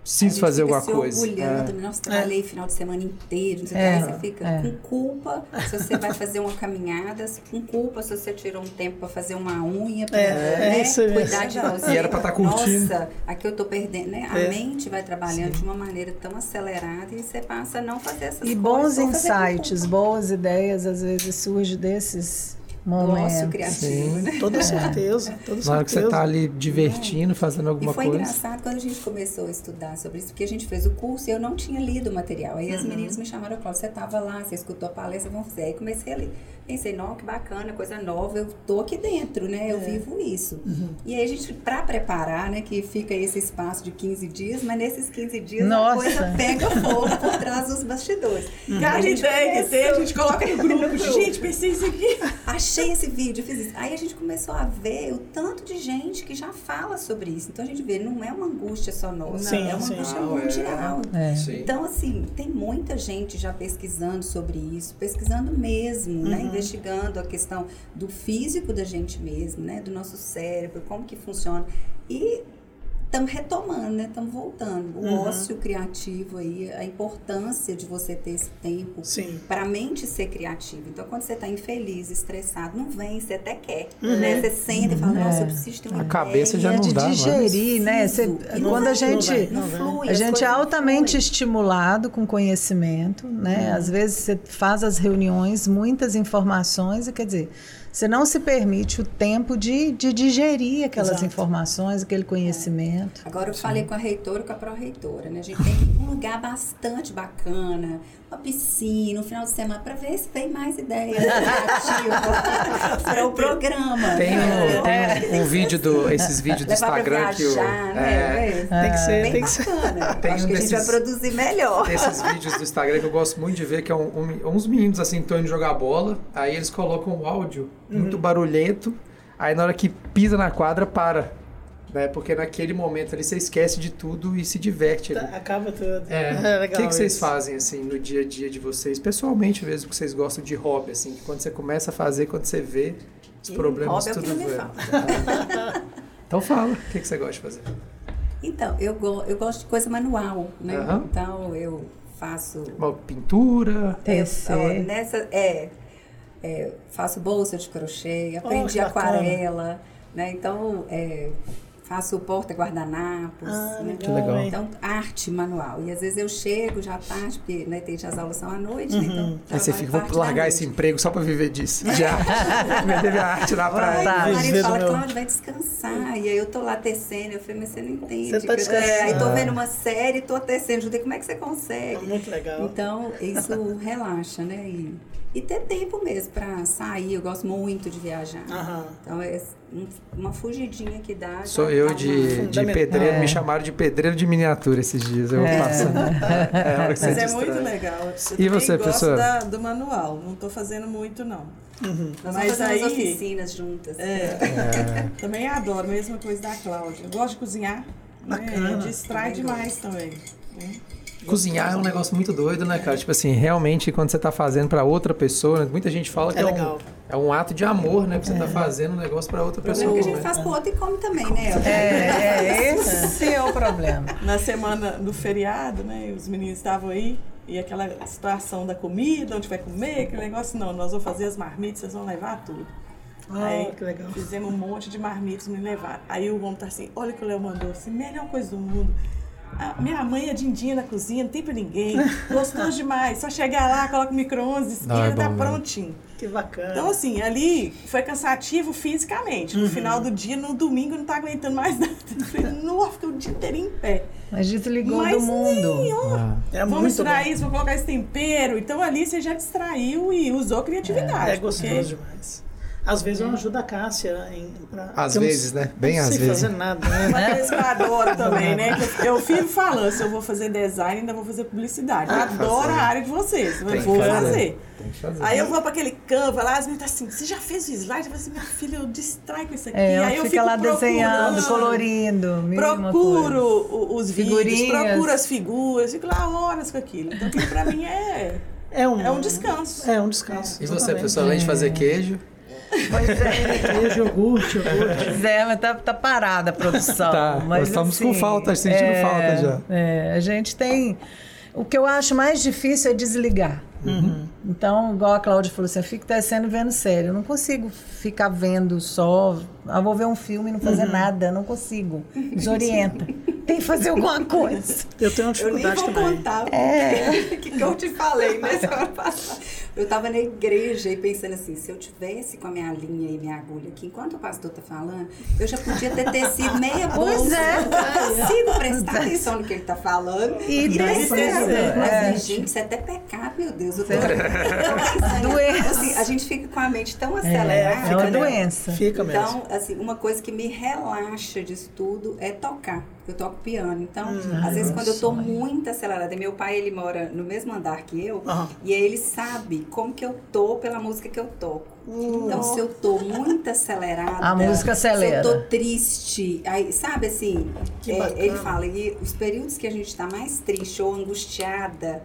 S2: preciso fazer
S4: fica
S2: alguma
S4: se
S2: coisa.
S4: orgulhando,
S2: É.
S4: Nossa, trabalhei final de semana inteiro, não sei o
S5: É,
S4: que. Aí você fica
S5: é.
S4: com culpa se você vai fazer uma caminhada, com culpa se você tirou um tempo pra fazer uma unha, pra,
S3: É,
S4: né?
S3: é isso mesmo.
S4: cuidar de você.
S2: E era pra tá curtindo.
S4: Nossa, aqui eu tô perdendo, né? A
S3: É.
S4: mente vai trabalhando de uma maneira tão acelerada e você passa a não fazer essas
S5: E
S4: coisas.
S5: bons
S4: fazer com
S5: insights, boas ideias, às vezes surgem desses
S4: Do
S5: momentos.
S4: ócio criativo, né?
S3: Toda certeza, toda
S2: Na hora que você
S3: certeza.
S2: tá ali divertindo, fazendo
S4: E
S2: alguma
S4: foi
S2: coisa.
S4: engraçado quando a gente começou a estudar sobre isso, porque a gente fez o curso e eu não tinha lido o material. Aí
S2: Uhum.
S4: as meninas me chamaram, Cláudia, você estava lá, você escutou a palestra, vamos fazer. Aí comecei a ler. Pensei, não, que bacana, coisa nova, eu tô aqui dentro, né?
S2: É.
S4: Eu vivo isso.
S2: Uhum.
S4: E aí a gente, pra preparar, né, que fica esse espaço de 15 dias, mas nesses 15 dias
S5: Nossa.
S4: a coisa pega fogo por trás dos bastidores.
S6: Cada
S4: A gente
S6: a gente coloca no grupo. Gente, pensei isso aqui.
S4: Achei esse vídeo, fiz isso. Aí a gente começou a ver o tanto de gente que já fala sobre isso. Então a gente vê, não é uma angústia só nossa,
S3: Sim,
S4: é uma
S3: sim.
S4: angústia
S2: é.
S4: mundial.
S5: É.
S4: Então, assim, tem muita gente já pesquisando sobre isso, pesquisando mesmo, né? Investigando a questão do físico da gente mesmo, né? Do nosso cérebro, como que funciona. E estamos retomando, né? Estamos voltando. O ócio criativo aí, a importância de você ter esse tempo para a mente ser criativa. Então, quando você está infeliz, estressado, não vem, você até quer. Né? Você senta e fala, nossa, eu preciso ter uma
S2: A cabeça já não
S5: de
S2: dá mais.
S5: digerir, né? Cê-
S4: Preciso. E não
S5: quando a
S4: vai,
S5: gente,
S3: não vai,
S4: Não flui,
S5: a gente é
S4: não
S5: altamente
S4: fluem.
S5: estimulado com conhecimento, né?
S3: Uhum.
S5: Às vezes você faz as reuniões, muitas informações, e quer dizer, você não se permite o tempo de, de digerir aquelas
S3: Exato.
S5: informações, aquele conhecimento.
S4: Agora eu falei com a reitora e com a pró-reitora, né? A gente tem que ir pra um lugar bastante bacana, uma piscina, um final de semana, para ver se tem mais ideia criativa para o programa.
S2: Tem,
S4: né?
S2: um, tem um, um vídeo do. Esses vídeos do Instagram que o.
S4: viajar,
S2: é,
S4: né?
S3: Tem que ser,
S4: Bem
S3: tem que ser.
S4: bacana.
S2: Tem
S4: Acho
S2: um
S4: que a gente vai
S2: desses-
S4: produzir melhor.
S2: Desses vídeos do Instagram que eu gosto muito de ver, que é um- uns meninos assim, indo jogar bola, aí eles colocam o áudio muito barulhento, aí na hora que pisa na quadra, para. Né? Porque naquele momento ali você esquece de tudo e se diverte.
S3: Tá, Acaba tudo.
S2: É.
S3: É
S2: o que, que vocês fazem assim no dia a dia de vocês, pessoalmente mesmo, que vocês gostam de hobby, assim, que quando você começa a fazer, quando você vê os
S4: Ih,
S2: problemas
S4: hobby é o que
S2: tudo
S4: não falta.
S2: Então fala, o que, que você gosta de fazer?
S4: Então, eu, go eu gosto de coisa manual, né?
S2: Aham.
S4: Então, eu faço
S2: Uma pintura,
S5: Tecer.
S4: É, ó, nessa, é, é, faço bolsa de crochê, aprendi
S3: bacana.
S4: aquarela, né? Então, é, faço porta-guardanapos,
S3: Ah,
S4: né?
S3: legal,
S2: legal.
S4: Então, arte manual. E às vezes eu chego já tarde, porque né, tem, as aulas são à noite, né? Então,
S2: Aí você fica, vou largar esse emprego só pra viver disso. Já. Vender minha arte na
S4: Aí
S2: praia.
S5: Tá.
S4: o marido fala,
S3: meu-
S4: Cláudia, vai descansar. E aí eu tô lá tecendo. Eu falei, mas você não entende.
S3: Você tá
S4: que- é, aí tô
S3: descansando.
S4: vendo uma série, tô tecendo. Judei, como é que você consegue?
S3: Muito legal.
S4: Então, isso relaxa, né? E, e ter tempo mesmo pra sair. Eu gosto muito de viajar.
S3: Aham.
S4: Então, é um- uma fugidinha que dá.
S2: Sou eu de, de pedreiro,
S5: É.
S2: me chamaram de pedreiro de miniatura esses dias. Eu
S5: É.
S2: passando. É hora que você
S6: Mas é
S2: distrai.
S6: muito legal. Eu
S2: E você,
S6: gosto
S2: professora?
S6: da- do manual. Não tô fazendo muito, não.
S4: Nós vamos
S6: Mas
S4: fazer
S6: aí-
S4: umas oficinas juntas.
S6: É,
S2: É.
S6: também adoro, mesma coisa da Cláudia. Eu gosto de cozinhar.
S3: Bacana.
S6: Né? Distrai
S4: Também
S6: demais também. né?
S2: Cozinhar é um negócio muito doido, né, cara? Tipo assim, realmente, quando você tá fazendo pra outra pessoa, né? muita gente fala que
S3: É
S2: é, um, é um ato de amor, né? Que você tá fazendo um negócio pra outra
S4: O problema é
S2: pessoa.
S4: que a gente
S2: né?
S4: faz pro outro e come também, né?
S5: É, é, esse é o problema.
S6: Na semana do feriado, né? Os meninos estavam aí. E aquela situação da comida, onde vai comer, aquele negócio, não, nós vamos fazer as marmitas, vocês vão levar tudo.
S3: Ah,
S6: Aí
S3: que legal.
S6: fizemos um monte de marmitas, me levaram. Aí o homem tá assim, olha o que o Léo mandou, assim, melhor coisa do mundo. Minha mãe é dindinha na cozinha, não tem pra ninguém. Gostoso demais. Só chegar lá, coloca o micro-ondas,
S2: Não, é
S6: esquenta, tá prontinho.
S3: Que bacana.
S6: Então, assim, ali foi cansativo fisicamente. No final do dia, no domingo, não tá aguentando mais nada. Eu falei, nossa, fiquei o dia inteiro em pé.
S5: Mas desligou
S6: Mas
S5: do mundo.
S6: nenhum.
S2: Ah.
S3: é
S6: Vamos
S3: muito
S6: misturar
S3: bom.
S6: isso, vou colocar esse tempero. Então ali você já distraiu e usou criatividade.
S3: É gostoso
S6: porque
S3: demais. Às vezes eu ajudo a Cássia em. Pra,
S2: Às
S3: não-
S2: vezes, né? Bem
S3: não
S2: às
S3: sei
S2: vezes.
S3: fazer nada, né?
S6: Que eu adoro também, né? Eu, eu fico falando, se eu vou fazer design, ainda vou fazer publicidade. Eu adoro a área de vocês,
S2: Tem
S6: mas
S2: que
S6: vou
S2: fazer.
S6: fazer.
S2: Tem que fazer.
S6: Aí eu vou pra aquele Canva lá, as meninas tá assim, você já fez o slide? Eu falo assim, minha filha, eu distrai com isso aqui.
S5: É,
S6: Aí eu
S5: fica
S6: fico
S5: lá desenhando, colorindo,
S6: Procuro
S5: coisa.
S6: os vídeos,
S5: Figurinhas.
S6: procuro as figuras, fico lá horas com aquilo. Então aquilo pra mim é,
S3: É um,
S6: é um descanso.
S3: É um descanso.
S2: E você, pessoal, além de fazer queijo,
S5: Pois é,
S3: Queijo, iogurte, iogurte.
S5: pois é, mas tá, tá parada a produção.
S2: Tá,
S5: mas,
S2: nós estamos com
S5: assim,
S2: falta, sentindo
S5: é,
S2: falta já.
S5: É, a gente tem. O que eu acho mais difícil é desligar. Então, igual a Cláudia falou assim, eu fico descendo e vendo série. Eu não consigo ficar vendo só. Ah, vou ver um filme e não fazer nada. Não consigo. Desorienta. Tem que fazer alguma coisa.
S3: Eu tenho uma
S4: Eu nem
S3: dificuldade
S4: vou
S3: também.
S4: contar o
S5: É.
S4: que, que eu te falei, né, semana passada. Eu tava na igreja e pensando assim, se eu tivesse com a minha linha e minha agulha aqui, enquanto o pastor tá falando, eu já podia ter tecido meia
S5: Pois
S4: bolsa.
S5: é.
S4: Eu não consigo prestar atenção no que ele tá falando.
S5: E doença,
S4: Mas,
S5: é.
S4: assim, gente, isso é até pecado, meu Deus. Pensando,
S5: Doença.
S4: assim, a gente fica com a mente tão
S5: É
S4: acelerada.
S5: uma
S3: né?
S5: doença.
S3: Fica mesmo.
S4: Então, assim, uma coisa que me relaxa disso tudo é tocar. Eu toco piano. Então, às vezes, quando eu tô muito acelerada, e meu pai, ele mora no mesmo andar que eu,
S3: Aham.
S4: e aí ele sabe como que eu tô pela música que eu toco. Então, se eu tô muito acelerada.
S5: A música acelera.
S4: Se eu tô triste, aí, sabe assim,
S3: Que
S4: é, ele fala, e os períodos que a gente tá mais triste ou angustiada,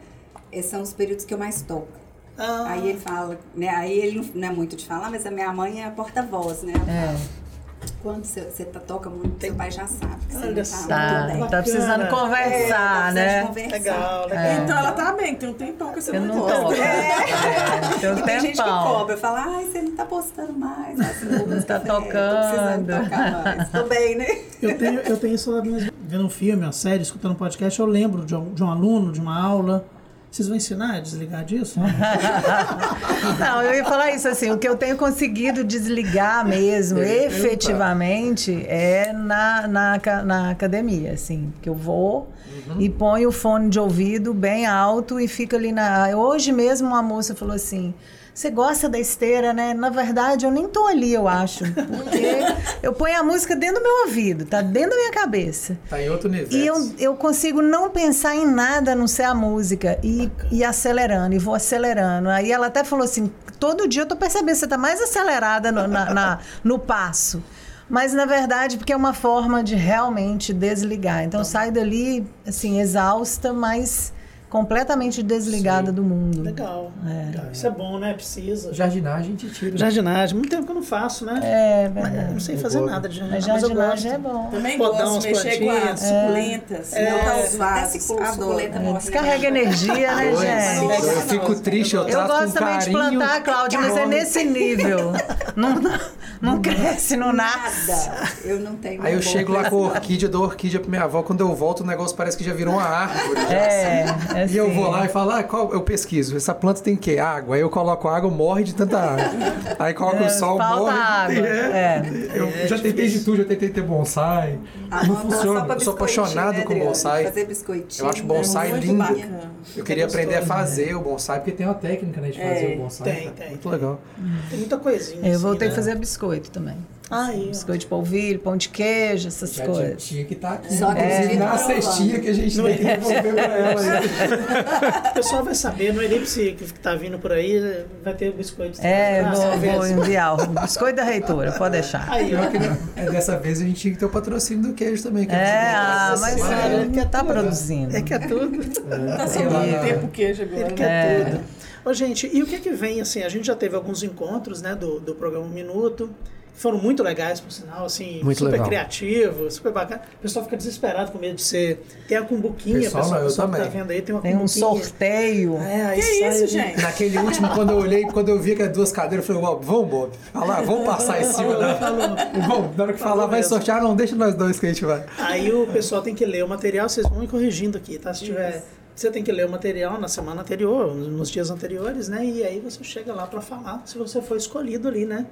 S4: eh, são os períodos que eu mais toco.
S3: Ah,
S4: Aí ele fala, né? Aí ele não- é muito de falar, mas a minha mãe é a porta-voz, né?
S5: É.
S4: Quando você, você tá, toca muito, seu pai já sabe que você tá
S5: Tá,
S4: muito bem.
S5: tá precisando
S3: Bacana.
S4: É, tá
S5: conversar,
S4: precisando
S5: né?
S4: de conversar.
S3: legal, legal.
S5: É.
S6: Então ela tá bem, tem um tempão que você
S5: Eu
S6: não
S5: toco. É, tem um
S4: E tem gente que
S5: tempão.
S4: cobra, fala, ai, você não tá postando mais. Assim,
S5: Não tá
S4: Tô precisando
S5: tocando."
S4: tocar mais. Tô bem, né?
S3: Eu tenho, eu tenho isso lá mesmo. Vendo um filme, uma série, escutando um podcast, eu lembro de um, de um aluno, de uma aula. Vocês vão ensinar a desligar disso?
S5: Não, eu ia falar isso assim, o que eu tenho conseguido desligar mesmo, efetivamente, é na, na, na academia, assim, que eu vou e ponho o fone de ouvido bem alto e fico ali na... Hoje mesmo uma moça falou assim, você gosta da esteira, né? Na verdade, eu nem tô ali, eu acho, porque eu ponho a música dentro do meu ouvido, tá dentro da minha cabeça.
S2: tá em outro universo.
S5: E eu, eu consigo não pensar em nada a não ser a música e, e acelerando, e vou acelerando. Aí ela até falou assim: todo dia eu tô percebendo, você tá mais acelerada no, na- na- no passo. Mas na verdade, porque é uma forma de realmente desligar. Então eu saio dali, assim, exausta, mas completamente desligada do mundo.
S3: Legal. legal. Isso é bom, né? Precisa.
S2: Jardinagem te tira.
S3: Jardinagem. Muito tempo que eu não faço, né?
S5: É, verdade.
S3: não sei fazer nada de
S5: Mas
S3: jardinagem. mas
S5: jardinagem é bom.
S6: Também
S3: Podar
S6: gosto mexer com
S3: plantinhas.
S6: as suculentas,
S3: É.
S6: montar os vasos. Adoro.
S4: suculenta morre.
S5: Descarrega energia, né, gente?
S2: eu fico triste, eu
S5: Eu gosto
S2: com
S5: também de
S2: carinho.
S5: plantar, Cláudia, mas é nesse nível. Não, não cresce, não nasce.
S4: Nada. Eu não tenho.
S2: Aí eu chego lá com orquídea, dou orquídea pra minha avó. Quando eu volto, o negócio parece que já virou uma árvore.
S5: É, é
S2: E eu
S5: assim.
S2: vou lá e falo, ah, qual, eu pesquiso, essa planta tem que água? Aí eu coloco água, morre de tanta água. Aí coloco
S5: É,
S2: o sol,
S5: falta
S2: morre.
S5: água, é.
S2: Eu já tentei de tudo, já tentei ter bonsai.
S4: Ah,
S2: não funciona. Eu sou apaixonado
S4: né,
S2: com bonsai.
S4: Fazer biscoitinho.
S2: Eu acho bonsai lindo.
S6: bacana.
S2: Eu queria
S3: É
S2: aprender a
S3: gostoso,
S2: fazer o bonsai, porque tem uma técnica, né, de fazer
S6: É,
S2: o bonsai.
S3: tem,
S2: tá?
S3: tem,
S2: Muito
S3: tem.
S2: legal.
S3: Tem muita coisinha.
S5: Eu
S3: assim,
S5: voltei
S3: né?
S5: a fazer biscoito também.
S3: Ó.
S5: Biscoito de polvilho, pão de queijo, essas
S2: Já
S5: coisas.
S2: tinha que estar aqui.
S4: Só que
S2: Inclusive,
S4: tinha
S2: na
S4: que
S2: cestinha que a gente tem que devolver pra ela.
S3: O pessoal vai saber, no Elipse que tá vindo por aí, vai ter biscoito.
S5: É,
S3: Ah,
S5: vou, vou enviar o biscoito da reitora, pode deixar.
S3: Aí, ó.
S2: Pior que não. É, dessa vez a gente tinha que ter o patrocínio do queijo também. que
S5: É, ah, mas ele não tá produzindo.
S3: É que é tudo.
S6: Tá sobrando
S2: lá.
S6: tempo queijo agora.
S3: Ele
S6: né?
S3: quer tudo. Ô, gente, e o que que vem, assim, a gente já teve alguns encontros, né, do, do programa Um Minuto, que foram muito legais, por sinal, assim,
S2: Muito
S3: super
S2: legal.
S3: criativo, super bacana. O pessoal fica desesperado com medo de ser... Tem a cumbuquinha,
S2: Pessoal,
S3: pessoal,
S2: não, eu
S3: pessoal que tá vendo aí, tem uma
S5: Tem um
S3: cumbuquinha.
S5: sorteio.
S3: É, aí
S6: Que
S3: sai,
S6: isso, gente?
S2: Naquele último, quando eu olhei, quando eu vi que era duas cadeiras, eu falei, Bob, vamos, Bob. Olha lá, vamos passar em cima da. Vamos, na hora que falar, vai
S3: mesmo.
S2: sortear, não, deixa nós dois que a gente vai.
S3: Aí o pessoal tem que ler o material, vocês vão me corrigindo aqui, tá? Se tiver... Você tem que ler o material na semana anterior, nos dias anteriores, né? E aí você chega lá para falar se você foi escolhido ali, né?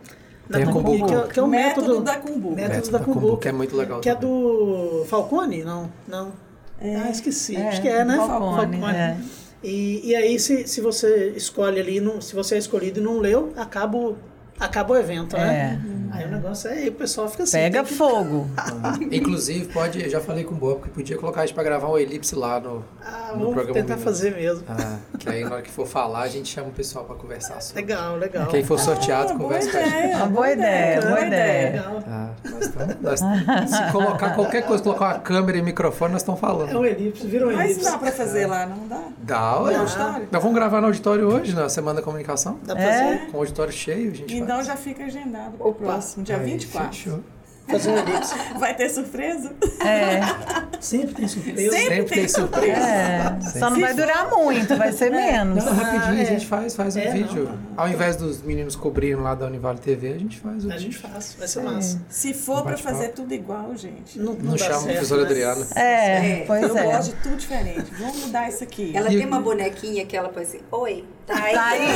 S3: Na
S2: Tem a
S3: Cumbuque,
S2: Cumbuque.
S3: que, é- que é o
S6: Método
S3: método,
S6: da Cumbuque.
S3: Método
S2: Método
S3: da
S2: da
S3: Cumbuque.
S2: Cumbuque, é muito legal
S3: Que é
S2: também.
S3: do Falcone? Não, não. Ah, esqueci. Acho que é, né?
S5: Falcone, é.
S3: E, e aí, se, se você escolhe ali, não, se você é escolhido e não leu, acaba o, Acaba o evento, né?
S5: É.
S3: Aí o negócio é, aí o pessoal fica assim.
S5: Pega
S3: que-
S5: fogo.
S2: Inclusive, pode, eu já falei com o Bob que podia colocar a gente pra gravar um elipse lá no,
S3: Ah,
S2: no
S3: vamos
S2: programa.
S3: tentar fazer mesmo.
S2: Ah, que aí na hora que for falar, a gente chama o pessoal pra conversar sobre.
S3: Legal, legal.
S2: Quem for sorteado,
S6: Ah,
S2: conversa com a gente.
S5: Uma boa ideia, boa ideia.
S3: Legal.
S2: Ah, nós estamos, nós- se colocar qualquer coisa, colocar uma câmera e microfone, nós estamos
S3: É
S2: falando.
S3: um elipse, vira um
S6: Mas
S3: elipse.
S6: dá pra fazer lá, não dá?
S2: Dá,
S6: auditório?
S2: Nós vamos gravar no auditório hoje, na Semana da Comunicação.
S3: Dá pra
S5: É?
S3: fazer,
S2: Com o auditório cheio, a gente
S6: Então já fica agendado pro próximo, dia
S2: Aí,
S6: 24.
S2: Fechou.
S3: fazer um elipse.
S6: Vai ter surpresa?
S5: É,
S3: Sempre tem surpresa.
S2: Sempre tem surpresa.
S5: é. Só não vai durar muito, vai ser menos.
S2: Não, rapidinho
S3: é.
S2: a gente faz, faz um
S3: É,
S2: vídeo.
S3: não.
S2: Ao invés dos meninos cobrirem lá da Univale TV, a gente faz o
S3: A gente faz, vai ser massa.
S6: Se for pra
S2: Bate-papo.
S6: fazer tudo igual, gente.
S3: Não,
S2: Não chama a
S3: certo,
S2: professora? Adriana.
S5: É,
S4: É,
S5: pois
S6: Eu
S5: é.
S6: gosto de tudo diferente. Vamos mudar isso aqui.
S4: Ela
S2: E-
S4: tem uma bonequinha que ela põe assim, oi, tá aí.
S5: Tá aí.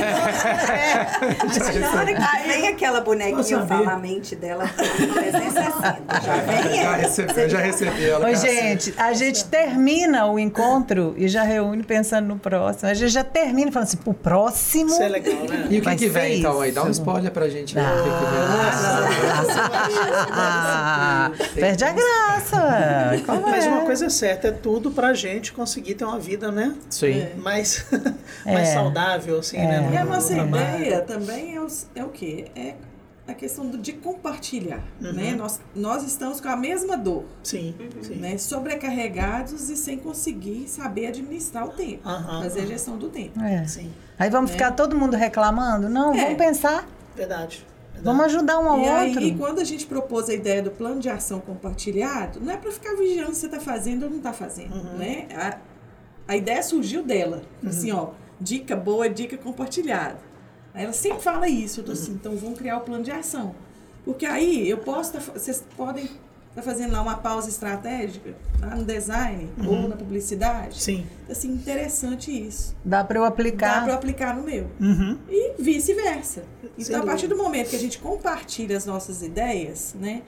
S4: Na hora que vem aquela bonequinha, falo, a mente dela tem 360. Já vem
S2: Já
S4: ela.
S2: recebi, já recebi ela.
S5: Oi, gente, a gente termina o encontro e já reúne pensando no próximo. A gente já termina falando assim, pro próximo.
S3: Isso é legal, né?
S2: E o que, que vem
S5: ser
S2: então aí? Dá um
S5: isso.
S2: spoiler pra gente. aí, o que
S5: Ah, perde a graça. Qual
S3: Mas
S5: é?
S3: uma coisa é certa, é tudo pra gente conseguir ter uma vida, né?
S2: que vem. Sim.
S3: Mais, mais
S5: É.
S3: assim, né?
S6: E a
S3: no-
S6: nossa ideia também é o, é o quê? É a questão do- de compartilhar. Né? Nós, nós estamos com a mesma dor,
S3: Sim, sim.
S6: né? sobrecarregados e sem conseguir saber administrar o tempo,
S3: Aham,
S6: fazer a gestão do tempo.
S5: É.
S3: Sim,
S5: Aí vamos ficar todo mundo reclamando? Não,
S6: É.
S5: vamos pensar.
S3: verdade. verdade.
S5: Vamos ajudar um ao
S6: E aí,
S5: outro.
S6: e quando a gente propôs a ideia do plano de ação compartilhado, não é para ficar vigiando se você está fazendo ou não está fazendo, né? A, a ideia surgiu dela, assim, ó, dica boa, dica compartilhada. Aí ela sempre fala isso, eu tô assim, então vamos criar o plano de ação. Porque aí eu posso, tá, vocês podem estar fazendo lá uma pausa estratégica, lá no design ou na publicidade.
S3: Sim.
S6: Assim, interessante isso.
S5: Dá para eu
S6: Dá
S5: aplicar.
S6: para aplicar no meu
S3: Uhum.
S6: e vice-versa.
S3: Sem
S6: Então, a partir do momento que a gente compartilha as nossas ideias, né?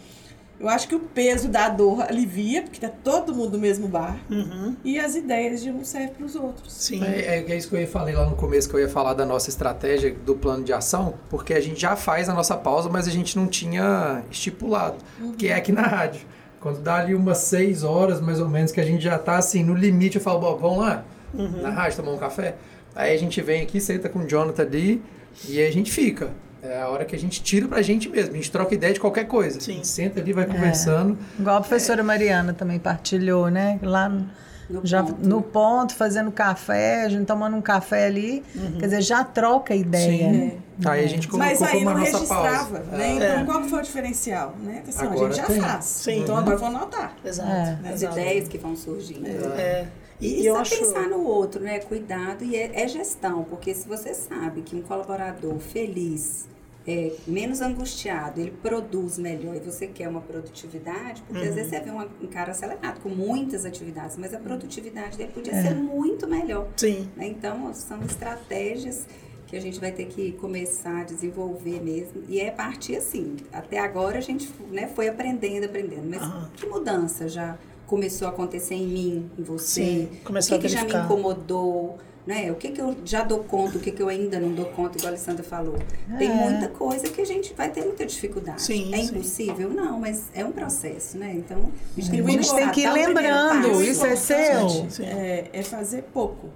S6: Eu acho que o peso da dor alivia, porque tá todo mundo no mesmo bar,
S3: Uhum.
S6: e as ideias de um servem para os outros.
S3: Sim.
S2: É, é isso que eu ia falei lá no começo, que eu ia falar da nossa estratégia do plano de ação, porque a gente já faz a nossa pausa, mas a gente não tinha estipulado, que é aqui na rádio. Quando dá ali umas seis horas, mais ou menos, que a gente já tá assim, no limite, eu falo, bom, vamos lá, na rádio tomar um café? Aí a gente vem aqui, senta com o Jonathan ali, e aí a gente fica. É a hora que a gente tira pra gente mesmo, a gente troca ideia de qualquer coisa.
S3: Sim.
S2: A gente senta ali, vai conversando.
S5: Igual a professora Mariana também partilhou, né? Lá no,
S4: No
S5: já,
S4: ponto.
S5: no ponto, fazendo café, a gente tomando um café ali.
S3: Uhum.
S5: Quer dizer, já troca ideia.
S2: Aí a gente colocou
S6: Mas aí não
S2: nossa
S6: registrava,
S2: pausa.
S6: né?
S2: É.
S6: Então,
S3: É.
S6: qual que foi o diferencial? Né? Assim, ó, a
S2: Agora
S6: gente já
S2: tem.
S6: faz.
S3: Sim.
S6: Então, agora vou anotar.
S3: Exato.
S5: É.
S4: As
S3: exato.
S4: ideias que vão surgindo.
S3: É. E,
S4: E,
S3: eu
S4: só
S3: acho.
S4: pensar no outro, né? Cuidado e é, é gestão, porque se você sabe que um colaborador feliz, é, menos angustiado, ele produz melhor e você quer uma produtividade, porque
S3: Uhum.
S4: às vezes você vê um cara acelerado com muitas atividades, mas a
S3: Uhum.
S4: produtividade dele podia
S3: É.
S4: ser muito melhor.
S3: Sim.
S4: né? Então, são estratégias que a gente vai ter que começar a desenvolver mesmo. E é partir assim. Até agora a gente né, foi aprendendo, aprendendo. Mas
S3: Aham.
S4: que mudança já começou a acontecer em mim, em você?
S3: Sim,
S4: o
S3: começou
S4: que,
S3: a
S4: que já me incomodou? Né? O que, que eu já dou conta, o que, que eu ainda não dou conta, igual a Alessandra falou. Tem muita coisa que a gente vai ter muita dificuldade.
S3: Sim,
S4: é
S3: sim.
S4: impossível? Não, mas é um processo, né? Então, a gente tem,
S5: A gente tem que ir lembrando,
S4: passo.
S5: isso é seu.
S6: É, é fazer pouco.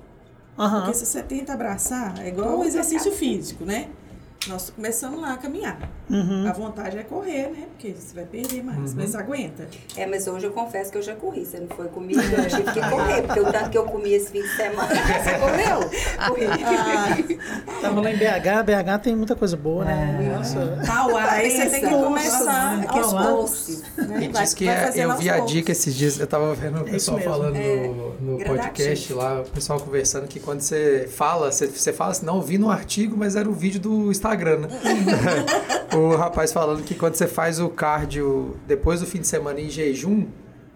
S3: Aham.
S6: Porque se você tenta abraçar, é igual o exercício físico, né? Nós começamos lá a caminhar.
S3: Uhum.
S6: A vontade é correr, né? Porque você vai perder mais, mas aguenta.
S4: É, mas hoje eu confesso que eu já corri. Você não foi comigo, eu tive que correr. Porque o tanto que eu comi esse fim de semana, você comeu? Corri.
S3: Tava lá em BH, BH tem muita coisa boa, né? Nossa.
S6: Tauá, aí você tem que começar
S3: Tauá.
S4: doces.
S6: né?
S2: E diz que
S6: vai
S2: é- eu
S6: aos
S2: vi a
S6: poucos.
S2: dica esses dias, eu tava vendo o
S3: isso
S2: pessoal falando
S4: É,
S2: no, no podcast lá, o pessoal conversando que quando você fala, você, você fala assim, não, eu vi no artigo, mas era o vídeo do Instagram, né? o rapaz falando que quando você faz o cardio depois do fim de semana em jejum,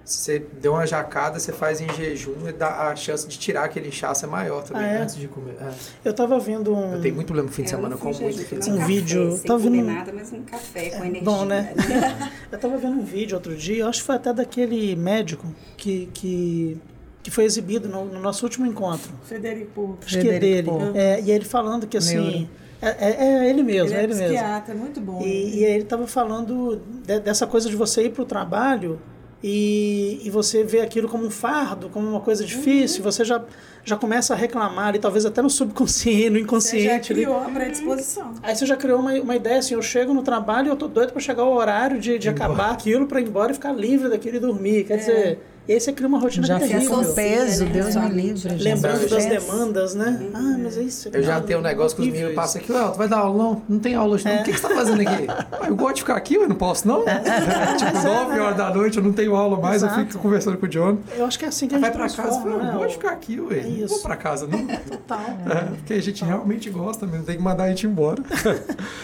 S2: você deu uma jacada, você faz em jejum e dá, a chance de tirar aquele inchaço é maior também,
S3: Ah, é?
S2: antes de comer. É.
S3: Eu tava vendo um.
S2: Eu tenho muito problema no fim de
S4: É, eu
S2: semana, eu como
S4: fiz
S2: muito fim de
S3: Um vídeo,
S4: sem
S3: tava vendo-
S4: nada, mas um café com energia.
S3: Bom, né? Eu tava vendo um vídeo outro dia, eu acho que foi até daquele médico que, que, que foi exibido no, no nosso último encontro.
S6: Frederico.
S3: Acho que é dele. É, e ele falando que assim,
S5: Neuro.
S3: É, é- é ele mesmo,
S6: ele
S3: é
S6: é
S3: ele mesmo.
S6: psiquiatra, muito bom.
S3: E, e aí ele estava falando de- dessa coisa de você ir para o trabalho e, e você vê aquilo como um fardo, como uma coisa difícil, você já, já começa a reclamar, e talvez até no subconsciente, no
S6: Você já
S3: inconsciente. ali.
S6: criou a predisposição.
S3: Aí você já criou uma, uma ideia assim, eu chego no trabalho e eu tô doido para chegar ao horário de, de acabar aquilo para ir embora e ficar livre daquilo e dormir. Quer dizer, e aí você cria uma rotina
S5: Já
S3: terrível.
S5: fica um
S4: Associa,
S5: peso,
S4: né,
S5: Deus me livre.
S3: Lembrando das demandas, né? Ah, mas é isso.
S2: Eu já tenho um negócio com os meninos, passa aqui, ué, tu vai dar aula? Não, não tem aula hoje não. O que, que você tá fazendo aqui? "Ah, Eu gosto de ficar aqui, eu não posso não. tipo, 9 horas da noite, eu não tenho aula mais, eu
S3: Exato.
S2: fico conversando com o John.
S3: Eu acho que é assim que a gente
S2: Vai pra casa, eu
S3: né?
S2: eu gosto de ficar aqui, ué.
S3: É
S2: Não vou
S3: isso.
S2: pra casa, não.
S3: Total.
S2: É, porque a gente realmente gosta mesmo, tem que mandar a gente embora.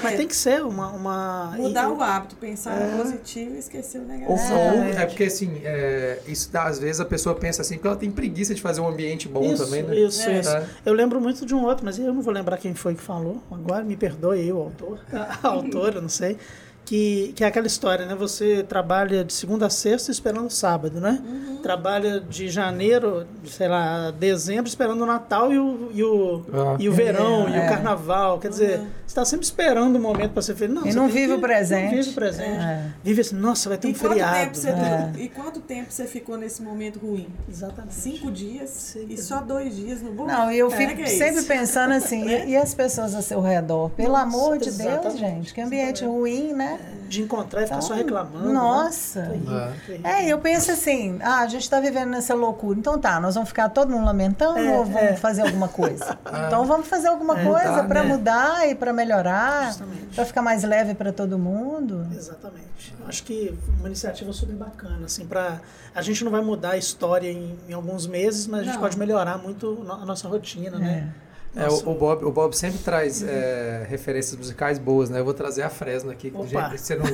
S3: Mas tem que ser uma. uma
S6: Mudar
S3: e-
S6: o hábito, pensar no positivo e esquecer o negativo.
S2: ou
S3: É.
S2: é porque assim, é, isso dá, às vezes a pessoa pensa assim, porque ela tem preguiça de fazer um ambiente bom
S3: Isso,
S2: também, né?
S3: isso,
S6: É.
S3: isso.
S2: É.
S3: Eu lembro muito de um outro, mas eu não vou lembrar quem foi que falou. Agora me perdoe aí, o autor. A autora, não sei. Que, que é aquela história, né? Você trabalha de segunda a sexta esperando sábado, né?
S6: Uhum.
S3: Trabalha de janeiro, sei lá, dezembro esperando o Natal e o, e o,
S2: Ah.
S3: e o verão, e
S5: É.
S3: o carnaval. Quer dizer, você está sempre esperando o momento para ser feliz. Não,
S5: E não
S3: tem
S5: vive
S3: que-
S5: o presente.
S3: Não vive o presente.
S5: É.
S3: Vive assim, nossa, vai ter
S6: E
S3: um
S6: quanto,
S3: feriado.
S6: tempo você,
S3: né?
S6: e quanto tempo você ficou nesse momento ruim?
S3: Exatamente.
S6: Cinco dias?
S3: Sim.
S6: E só dois dias no bom?
S5: Não, e eu
S6: É,
S5: fico
S6: é
S5: sempre
S6: isso?
S5: pensando assim, e, e as pessoas ao seu redor? Pelo
S3: Nossa,
S5: amor de Deus,
S3: exatamente,
S5: gente, que ambiente ruim, né?
S3: De encontrar e ficar só
S5: Então,
S3: reclamando. né?
S5: Nossa.
S3: Terrível.
S5: É, eu penso assim, ah, gente está vivendo nessa loucura. Então tá, nós vamos ficar todo mundo lamentando
S3: É,
S5: ou vamos
S3: é.
S5: fazer alguma coisa? Então vamos fazer alguma
S3: É,
S5: coisa
S2: mudar,
S5: para
S2: né?
S5: mudar e para melhorar, para ficar mais leve para todo mundo.
S3: Exatamente. Eu acho que uma iniciativa super bacana, assim, para a gente não vai mudar a história em, em alguns meses, mas a gente
S6: Não.
S3: pode melhorar muito a nossa rotina, né?
S2: É, o, o Bob, o Bob sempre traz é, referências musicais boas, né? Eu vou trazer a Fresno aqui.
S3: Opa.
S2: Gente, você não,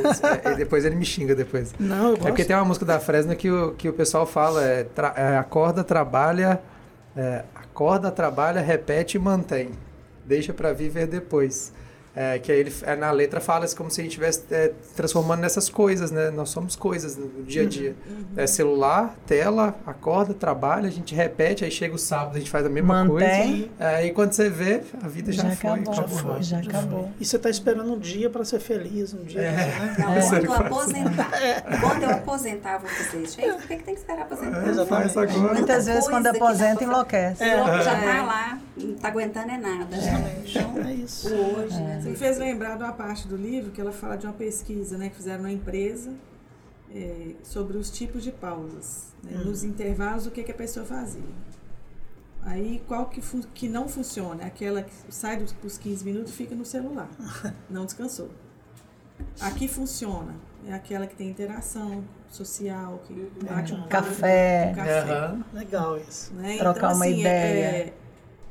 S2: é, depois ele me xinga depois.
S3: Não, eu
S2: É porque
S3: gosto.
S2: tem uma música da Fresno que o, que o pessoal fala, é, tra- é, acorda, trabalha, é, acorda, trabalha, repete e mantém. Deixa pra viver depois. É, que aí ele, é, na letra fala como se a gente estivesse é, transformando nessas coisas, né? Nós somos coisas no dia a dia. É celular, tela, acorda, trabalha, a gente repete, aí chega o sábado, a gente faz a mesma
S5: Mantém.
S2: coisa. É, Aí quando você vê, a vida já,
S5: Já
S2: foi.
S5: acabou,
S2: acabou.
S5: já foi, já acabou.
S3: E você está esperando um dia para ser feliz, um dia,
S2: É.
S3: né?
S4: Não,
S2: É.
S4: quando eu aposentar. Quando eu aposentar, eu vou fazer. Gente, por que, que tem que esperar aposentar?
S2: É, faz agora.
S5: Muitas vezes quando aposenta enlouquece.
S3: É.
S4: Já tá lá, não tá aguentando é nada.
S3: Então, é isso.
S4: O hoje, né?
S6: Você me fez lembrar de uma parte do livro que ela fala de uma pesquisa né, que fizeram na empresa é, sobre os tipos de pausas. né, Nos intervalos, o que, que a pessoa fazia. Aí, qual que, que não funciona? Aquela que sai dos, dos 15 minutos e fica no celular. Não descansou. Aqui funciona. É aquela que tem interação social, que bate um
S5: Café.
S6: um café.
S2: Aham.
S3: Legal isso.
S6: né?
S5: Trocar uma
S6: é-
S5: ideia.
S6: é-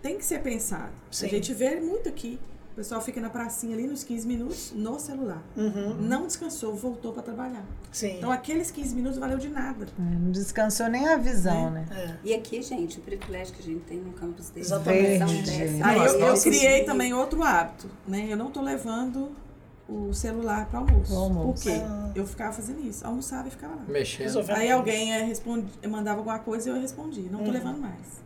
S6: tem que ser pensado.
S3: Sim.
S6: A gente vê muito aqui. O pessoal fica na pracinha ali nos 15 minutos no celular.
S3: Uhum.
S6: Não descansou, voltou para trabalhar.
S3: Sim.
S6: Então aqueles 15 minutos valeu de nada.
S5: É, Não descansou nem a visão, né?
S3: É.
S4: E aqui, gente, o privilégio que a gente tem no campus desse.
S3: Exatamente.
S4: visão dessa,
S6: Aí eu, eu criei também outro hábito, né? Eu não tô levando o celular para almoço.
S5: Pro almoço.
S6: Por quê?
S3: Ah.
S6: Eu ficava fazendo isso, almoçava e ficava lá.
S2: Mexendo.
S3: Resolvendo
S6: Aí alguém é, responde, mandava alguma coisa e eu respondia. Não tô
S3: Uhum.
S6: levando mais.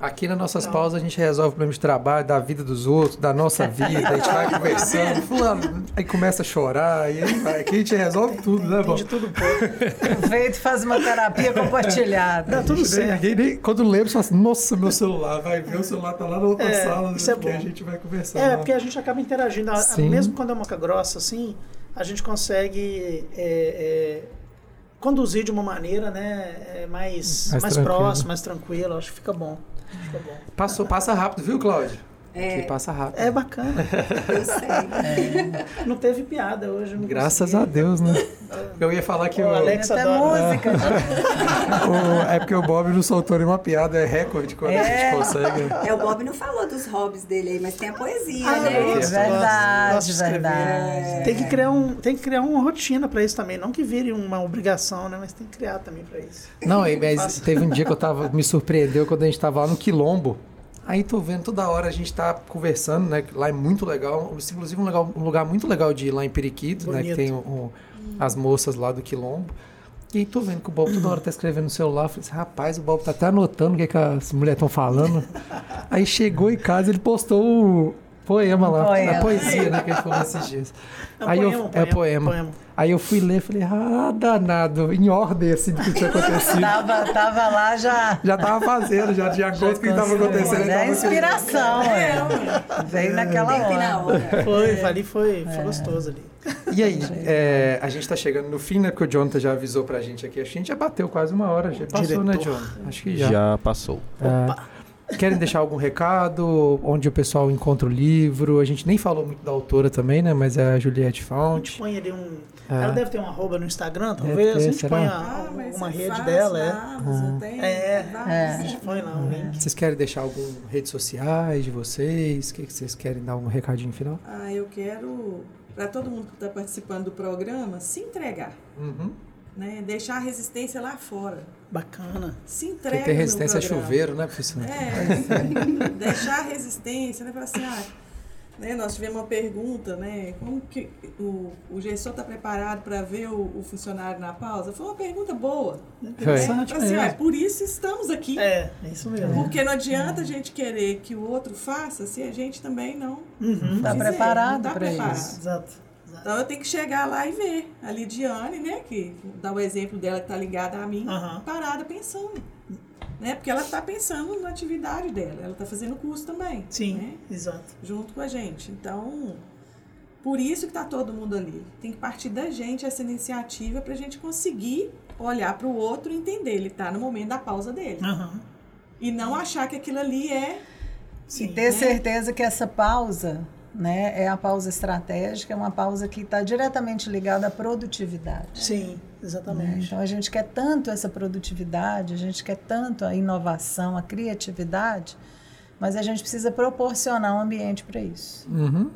S2: Aqui nas nossas pausas a gente resolve problemas de trabalho, da vida dos outros, da nossa vida, a gente vai conversando, fulano, aí começa a chorar, e aí vai. Aqui a gente resolve tudo, né,
S3: Tem
S2: bom?
S3: de tudo um pouco.
S5: Feito faz uma terapia compartilhada.
S3: Dá tudo
S2: Nem-
S3: certo.
S2: ninguém nem- quando lembra, você fala assim, nossa, meu celular, vai ver, o celular tá lá na outra
S3: É,
S2: sala,
S3: isso é
S2: porque
S3: bom.
S2: a gente vai conversando.
S3: É,
S2: lá.
S3: porque a gente acaba interagindo.
S2: Sim.
S3: Mesmo quando é moca grossa, assim, a gente consegue é, é, conduzir de uma maneira né, é, mais,
S2: Mais
S3: mais, próxima, mais tranquila. Acho que fica bom.
S2: Passou, passa rápido, viu, Cláudio?
S4: É.
S2: Que passa rápido.
S3: É bacana.
S4: Eu sei.
S3: Não teve piada hoje.
S2: Graças
S3: consegui.
S2: a Deus, né? Eu ia falar que
S3: O
S2: o,
S3: Alex
S5: Até
S3: adora.
S5: música.
S2: o- é porque o Bob não soltou nenhuma piada, é recorde quando a
S5: É.
S2: gente consegue.
S4: É, o Bob não falou dos hobbies dele aí, mas tem a poesia,
S3: Ah,
S4: né?
S3: gosto, gosto,
S5: Verdade,
S3: gosto
S5: verdade.
S3: Tem que, criar um, tem que criar uma rotina pra isso também. Não que vire uma obrigação, né? Mas tem que criar também pra isso.
S2: Não, e- mas teve um dia que eu tava, me surpreendeu quando a gente tava lá no Quilombo. Aí tô vendo toda hora a gente tá conversando, né? Lá é muito legal, inclusive um, legal, um lugar muito legal de ir lá em Periquito, né? Que
S3: Bonito.
S2: tem as moças lá do Quilombo. E aí tô vendo que o Bob toda hora tá escrevendo no celular. Falei assim, rapaz, o Bob tá até anotando o que, que as mulheres estão falando. aí chegou em casa, ele postou o, poema lá,
S5: Poema.
S2: a poesia, né, que a gente falou esses dias.
S3: É um
S2: Aí eu,
S3: poema,
S2: é
S3: poema,
S2: poema. Aí eu fui ler e falei, ah, danado, em ordem assim do que tinha acontecido.
S5: Tava, tava lá já.
S2: já tava fazendo, já tinha coisa que estava acontecendo.
S5: É
S2: tava
S5: inspiração,
S6: É,
S5: é. Veio naquela
S4: Tem que ir na
S5: hora.
S4: hora.
S3: Foi, ali foi, foi gostoso ali.
S2: E aí, é, a gente tá chegando no fim, né? Porque o Jonathan já avisou pra gente aqui. A gente já bateu quase uma hora. Já passou, né,
S3: Diretor.
S2: Jonathan? Acho que já.
S7: Já passou.
S2: É, querem deixar algum recado? Onde o pessoal encontra o livro? A gente nem falou muito da autora também, né? Mas é a Juliette
S3: A gente
S2: Fount.
S3: põe ali um.
S2: É.
S3: Ela deve ter um arroba no Instagram, talvez.
S2: ter,
S3: a gente
S2: será?
S3: põe
S6: Ah,
S3: uma
S6: é
S3: rede dela, é.
S6: Amazon, tem
S3: É.
S6: vários.
S3: A gente põe lá um link.
S2: Vocês querem deixar algum redes sociais de vocês? O que, que vocês querem dar um recadinho final?
S6: Ah, eu quero, para todo mundo que está participando do programa, se entregar.
S2: Uhum.
S6: Né? Deixar a resistência lá fora.
S3: Bacana.
S6: Se
S2: Porque
S6: entrega
S2: tem
S6: no
S2: resistência a chuveiro, né, professor?
S6: É, deixar a resistência, né? Falar assim, ah, né, nós tivemos uma pergunta, né? Como que o, o gestor está preparado para ver o, o funcionário na pausa? Foi uma pergunta boa.
S3: Interessante
S6: Né? Assim,
S3: mesmo.
S6: ah, por isso estamos aqui.
S3: É, é isso mesmo.
S6: Porque não adianta a gente querer que o outro faça se a gente também não
S3: Uhum.
S5: Tá
S6: fizer,
S5: preparado
S6: não tá preparado.
S5: isso.
S3: Exato.
S6: Então eu tenho que chegar lá e ver. A Lidiane, né, que dá o exemplo dela que tá ligada a mim,
S3: Aham.
S6: parada pensando. Né? Porque ela tá pensando na atividade dela. Ela tá fazendo curso também.
S3: Sim,
S6: Né?
S3: exato.
S6: Junto com a gente. Então, por isso que tá todo mundo ali. Tem que partir da gente essa iniciativa pra gente conseguir olhar pro outro e entender. Ele tá no momento da pausa dele.
S3: Aham.
S6: E não achar que aquilo ali é
S5: E ter certeza que essa pausa né, é a pausa estratégica, é uma pausa que está diretamente ligada à produtividade.
S3: Sim,
S5: né?
S3: exatamente.
S5: Então a gente quer tanto essa produtividade, a gente quer tanto a inovação, a criatividade, mas a gente precisa proporcionar um ambiente para isso.
S2: Uhum.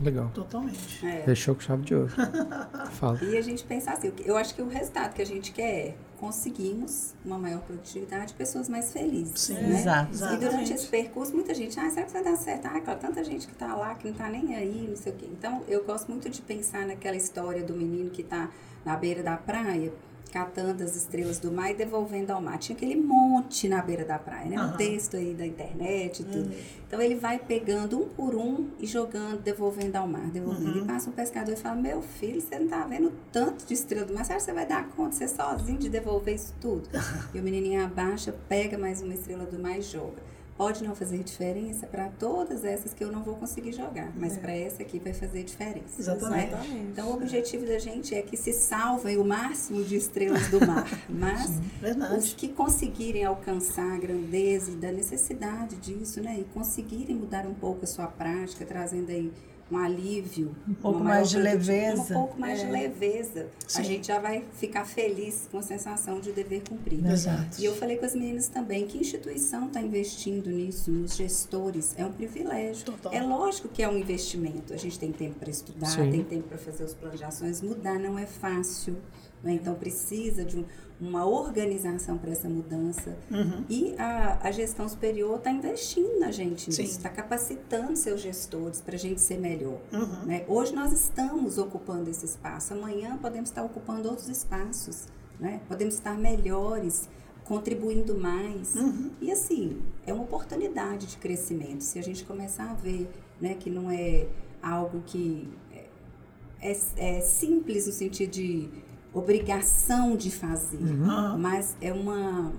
S2: Legal.
S3: Totalmente.
S4: É.
S2: Fechou com chave de ouro. Fala.
S4: E a gente pensar assim, eu acho que o resultado que a gente quer é conseguimos uma maior produtividade, pessoas mais felizes.
S3: Sim.
S4: né?
S5: Exato.
S4: E durante esse percurso, muita gente, ah, será que vai dar certo? Ah, claro, tanta gente que tá lá, que não tá nem aí, não sei o quê. Então, eu gosto muito de pensar naquela história do menino que tá na beira da praia, catando as estrelas do mar e devolvendo ao mar. Tinha aquele monte na beira da praia, né? Um
S3: Aham.
S4: texto aí da internet e tudo. Então, ele vai pegando um por um e jogando, devolvendo ao mar, devolvendo. E passa um pescador e fala, meu filho, você não tá vendo tanto de estrela do mar, você acha que você vai dar conta, você sozinho, de devolver isso tudo? e o menininho abaixa, pega mais uma estrela do mar e joga. Pode não fazer diferença para todas essas que eu não vou conseguir jogar, mas para essa aqui vai fazer diferença.
S3: Exatamente.
S4: né?
S6: Exatamente.
S4: Então, o objetivo da gente é que se salvem o máximo de estrelas do mar, mas
S3: Verdade.
S4: os que conseguirem alcançar a grandeza da necessidade disso, né, e conseguirem mudar um pouco a sua prática, trazendo aí um alívio, um
S5: pouco mais de leveza.
S4: um pouco mais
S6: É.
S4: de leveza, a
S3: Sim.
S4: gente já vai ficar feliz com a sensação de dever cumprido.
S3: Exato.
S4: E eu falei com as meninas também, que instituição está investindo nisso, nos gestores? É um privilégio.
S3: Total.
S4: É lógico que é um investimento. A gente tem tempo para estudar,
S2: Sim.
S4: tem tempo para fazer os planos de ações. Mudar não é fácil. né? Então precisa de um- uma organização para essa mudança.
S3: Uhum.
S4: E a, a gestão superior está investindo na gente nisso, está capacitando seus gestores para a gente ser melhor.
S3: Uhum.
S4: né? Hoje nós estamos ocupando esse espaço, amanhã podemos estar ocupando outros espaços, né? podemos estar melhores, contribuindo mais.
S3: Uhum.
S4: E assim, é uma oportunidade de crescimento. Se a gente começar a ver né, que não é algo que é, é- é simples no sentido de obrigação de fazer,
S3: Uhum.
S4: mas é uma,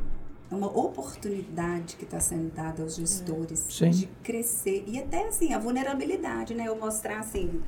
S4: é uma oportunidade que está sendo dada aos gestores
S2: Sim.
S4: de crescer. E até assim, a vulnerabilidade, né? Eu mostrar assim,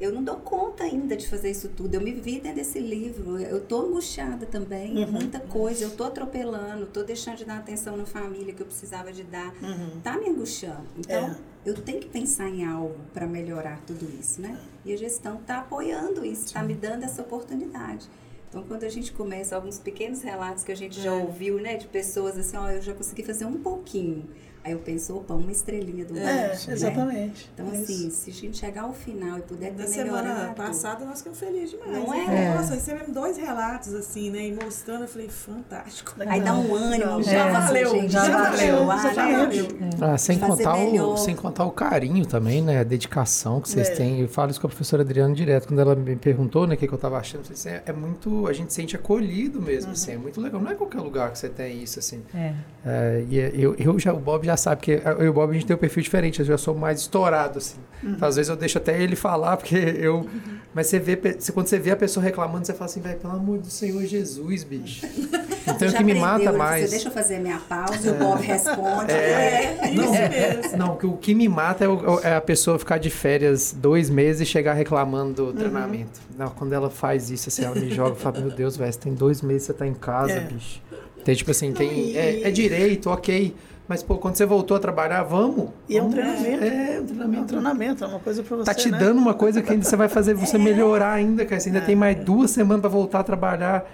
S4: eu não dou conta ainda de fazer isso tudo. Eu me vi dentro desse livro. Eu tô angustiada também. É
S3: Uhum.
S4: muita coisa. Eu tô atropelando. Tô deixando de dar atenção na família que eu precisava de dar.
S3: Uhum.
S4: Tá me angustiando. Então,
S3: É.
S4: eu tenho que pensar em algo para melhorar tudo isso, né? E a gestão tá apoiando isso. Tá me dando essa oportunidade. Então, quando a gente começa alguns pequenos relatos que a gente já
S3: É.
S4: ouviu, né? De pessoas assim, ó, eu já consegui fazer um pouquinho. Aí eu penso, opa, uma estrelinha do
S3: É,
S4: né?
S3: exatamente.
S4: Então,
S3: É
S4: assim,
S3: isso.
S4: se a gente chegar ao final e puder
S6: Da
S4: ter
S6: semana
S4: melhorado...
S6: passada nós ficamos felizes demais.
S4: Não
S6: né?
S4: é?
S6: Nossa, recebemos dois relatos assim, né? E mostrando, eu falei, fantástico.
S4: Aí dá um ânimo,
S3: É,
S4: já valeu, já,
S5: já
S4: valeu. já valeu.
S2: Ah, sem, contar o, sem contar o carinho também, né? A dedicação que vocês
S3: É.
S2: têm. Eu falo isso com a professora Adriana direto. Quando ela me perguntou né, o que, que eu tava achando, eu falei assim, é, é muito. A gente se sente acolhido mesmo, assim. É muito legal. Não é qualquer lugar que você tem isso, assim.
S5: É.
S2: É, e eu, eu já, o Bob já já sabe que eu e o Bob a gente tem um perfil diferente, eu já sou mais estourado, assim.
S3: Uhum.
S2: Então, às vezes eu deixo até ele falar, porque eu. Mas você vê, você- quando você vê a pessoa reclamando, você fala assim, velho, pelo amor do Senhor Jesus, bicho. Então o
S4: Já
S2: que me mata mais.
S4: Deixa eu fazer a minha pausa e o Bob responde. É,
S6: É, isso mesmo.
S2: Não, que o que me mata é, o- é a pessoa ficar de férias dois meses e chegar reclamando
S3: Uhum.
S2: do treinamento. Não, quando ela faz isso, assim, ela me joga e fala, meu Deus, velho, você tem dois meses que você tá em casa,
S3: É.
S2: bicho. Tem, tipo assim, tem. É, é direito, ok. Mas, pô, quando você voltou a trabalhar, vamos.
S3: E é um treinamento.
S2: É, um
S3: É um
S2: treinamento.
S3: treinamento, é uma coisa pra você.
S2: Tá te
S3: né?
S2: dando uma coisa que ainda você vai fazer
S3: É.
S2: você melhorar ainda, cara. Você ainda tem mais duas semanas pra voltar a trabalhar.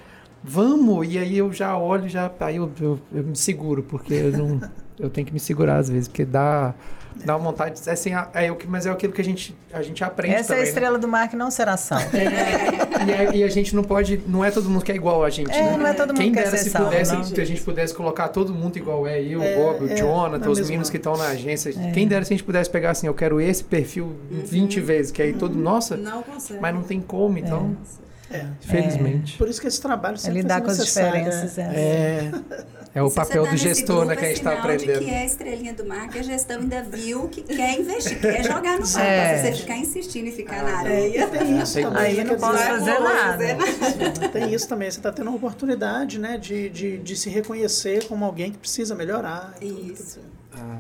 S2: Vamos! E aí eu já olho, já. Aí eu, eu, eu me seguro, porque eu não. eu tenho que me segurar às vezes, porque dá. Dá uma vontade. É assim, é o que, mas é aquilo que a gente, a gente aprende
S5: Essa é a
S2: também. né?
S5: estrela do mar que não será sal.
S2: E, a, e a gente não pode. Não é todo mundo que é igual a gente,
S5: É,
S2: né?
S5: não é todo mundo
S2: Quem
S5: que
S2: dera se
S5: salvo,
S2: pudesse,
S5: não.
S2: se a gente pudesse colocar todo mundo igual é eu,
S3: É,
S2: o Bob, o
S3: é,
S2: Jonathan,
S3: na
S2: os meninos que estão na agência. Quem dera se a gente pudesse pegar assim, eu quero esse perfil 20 vezes, que aí todo. Nossa,
S6: Não consegue.
S2: mas não tem como, então.
S3: É.
S2: Felizmente.
S3: Por isso que esse trabalho
S5: É
S3: sempre
S5: lidar
S3: vai
S5: com as
S3: necessário,
S5: diferenças.
S3: né?
S5: É.
S2: É. É o
S4: Se
S2: papel
S4: tá
S2: do gestor,
S4: grupo,
S2: né, que a
S4: é
S2: gente tá
S4: sinal de
S2: aprendendo.
S4: que é a estrelinha do mar, que a gestão ainda viu que quer investir, quer jogar no mar.
S5: É.
S4: Se você ficar insistindo e ficar na
S3: É,
S4: areia.
S3: tem isso também.
S5: Aí não posso fazer nada.
S3: Tem isso também. Você está tendo uma oportunidade, né, de, de, de se reconhecer como alguém que precisa melhorar. tudo,
S4: Isso.
S2: Ah,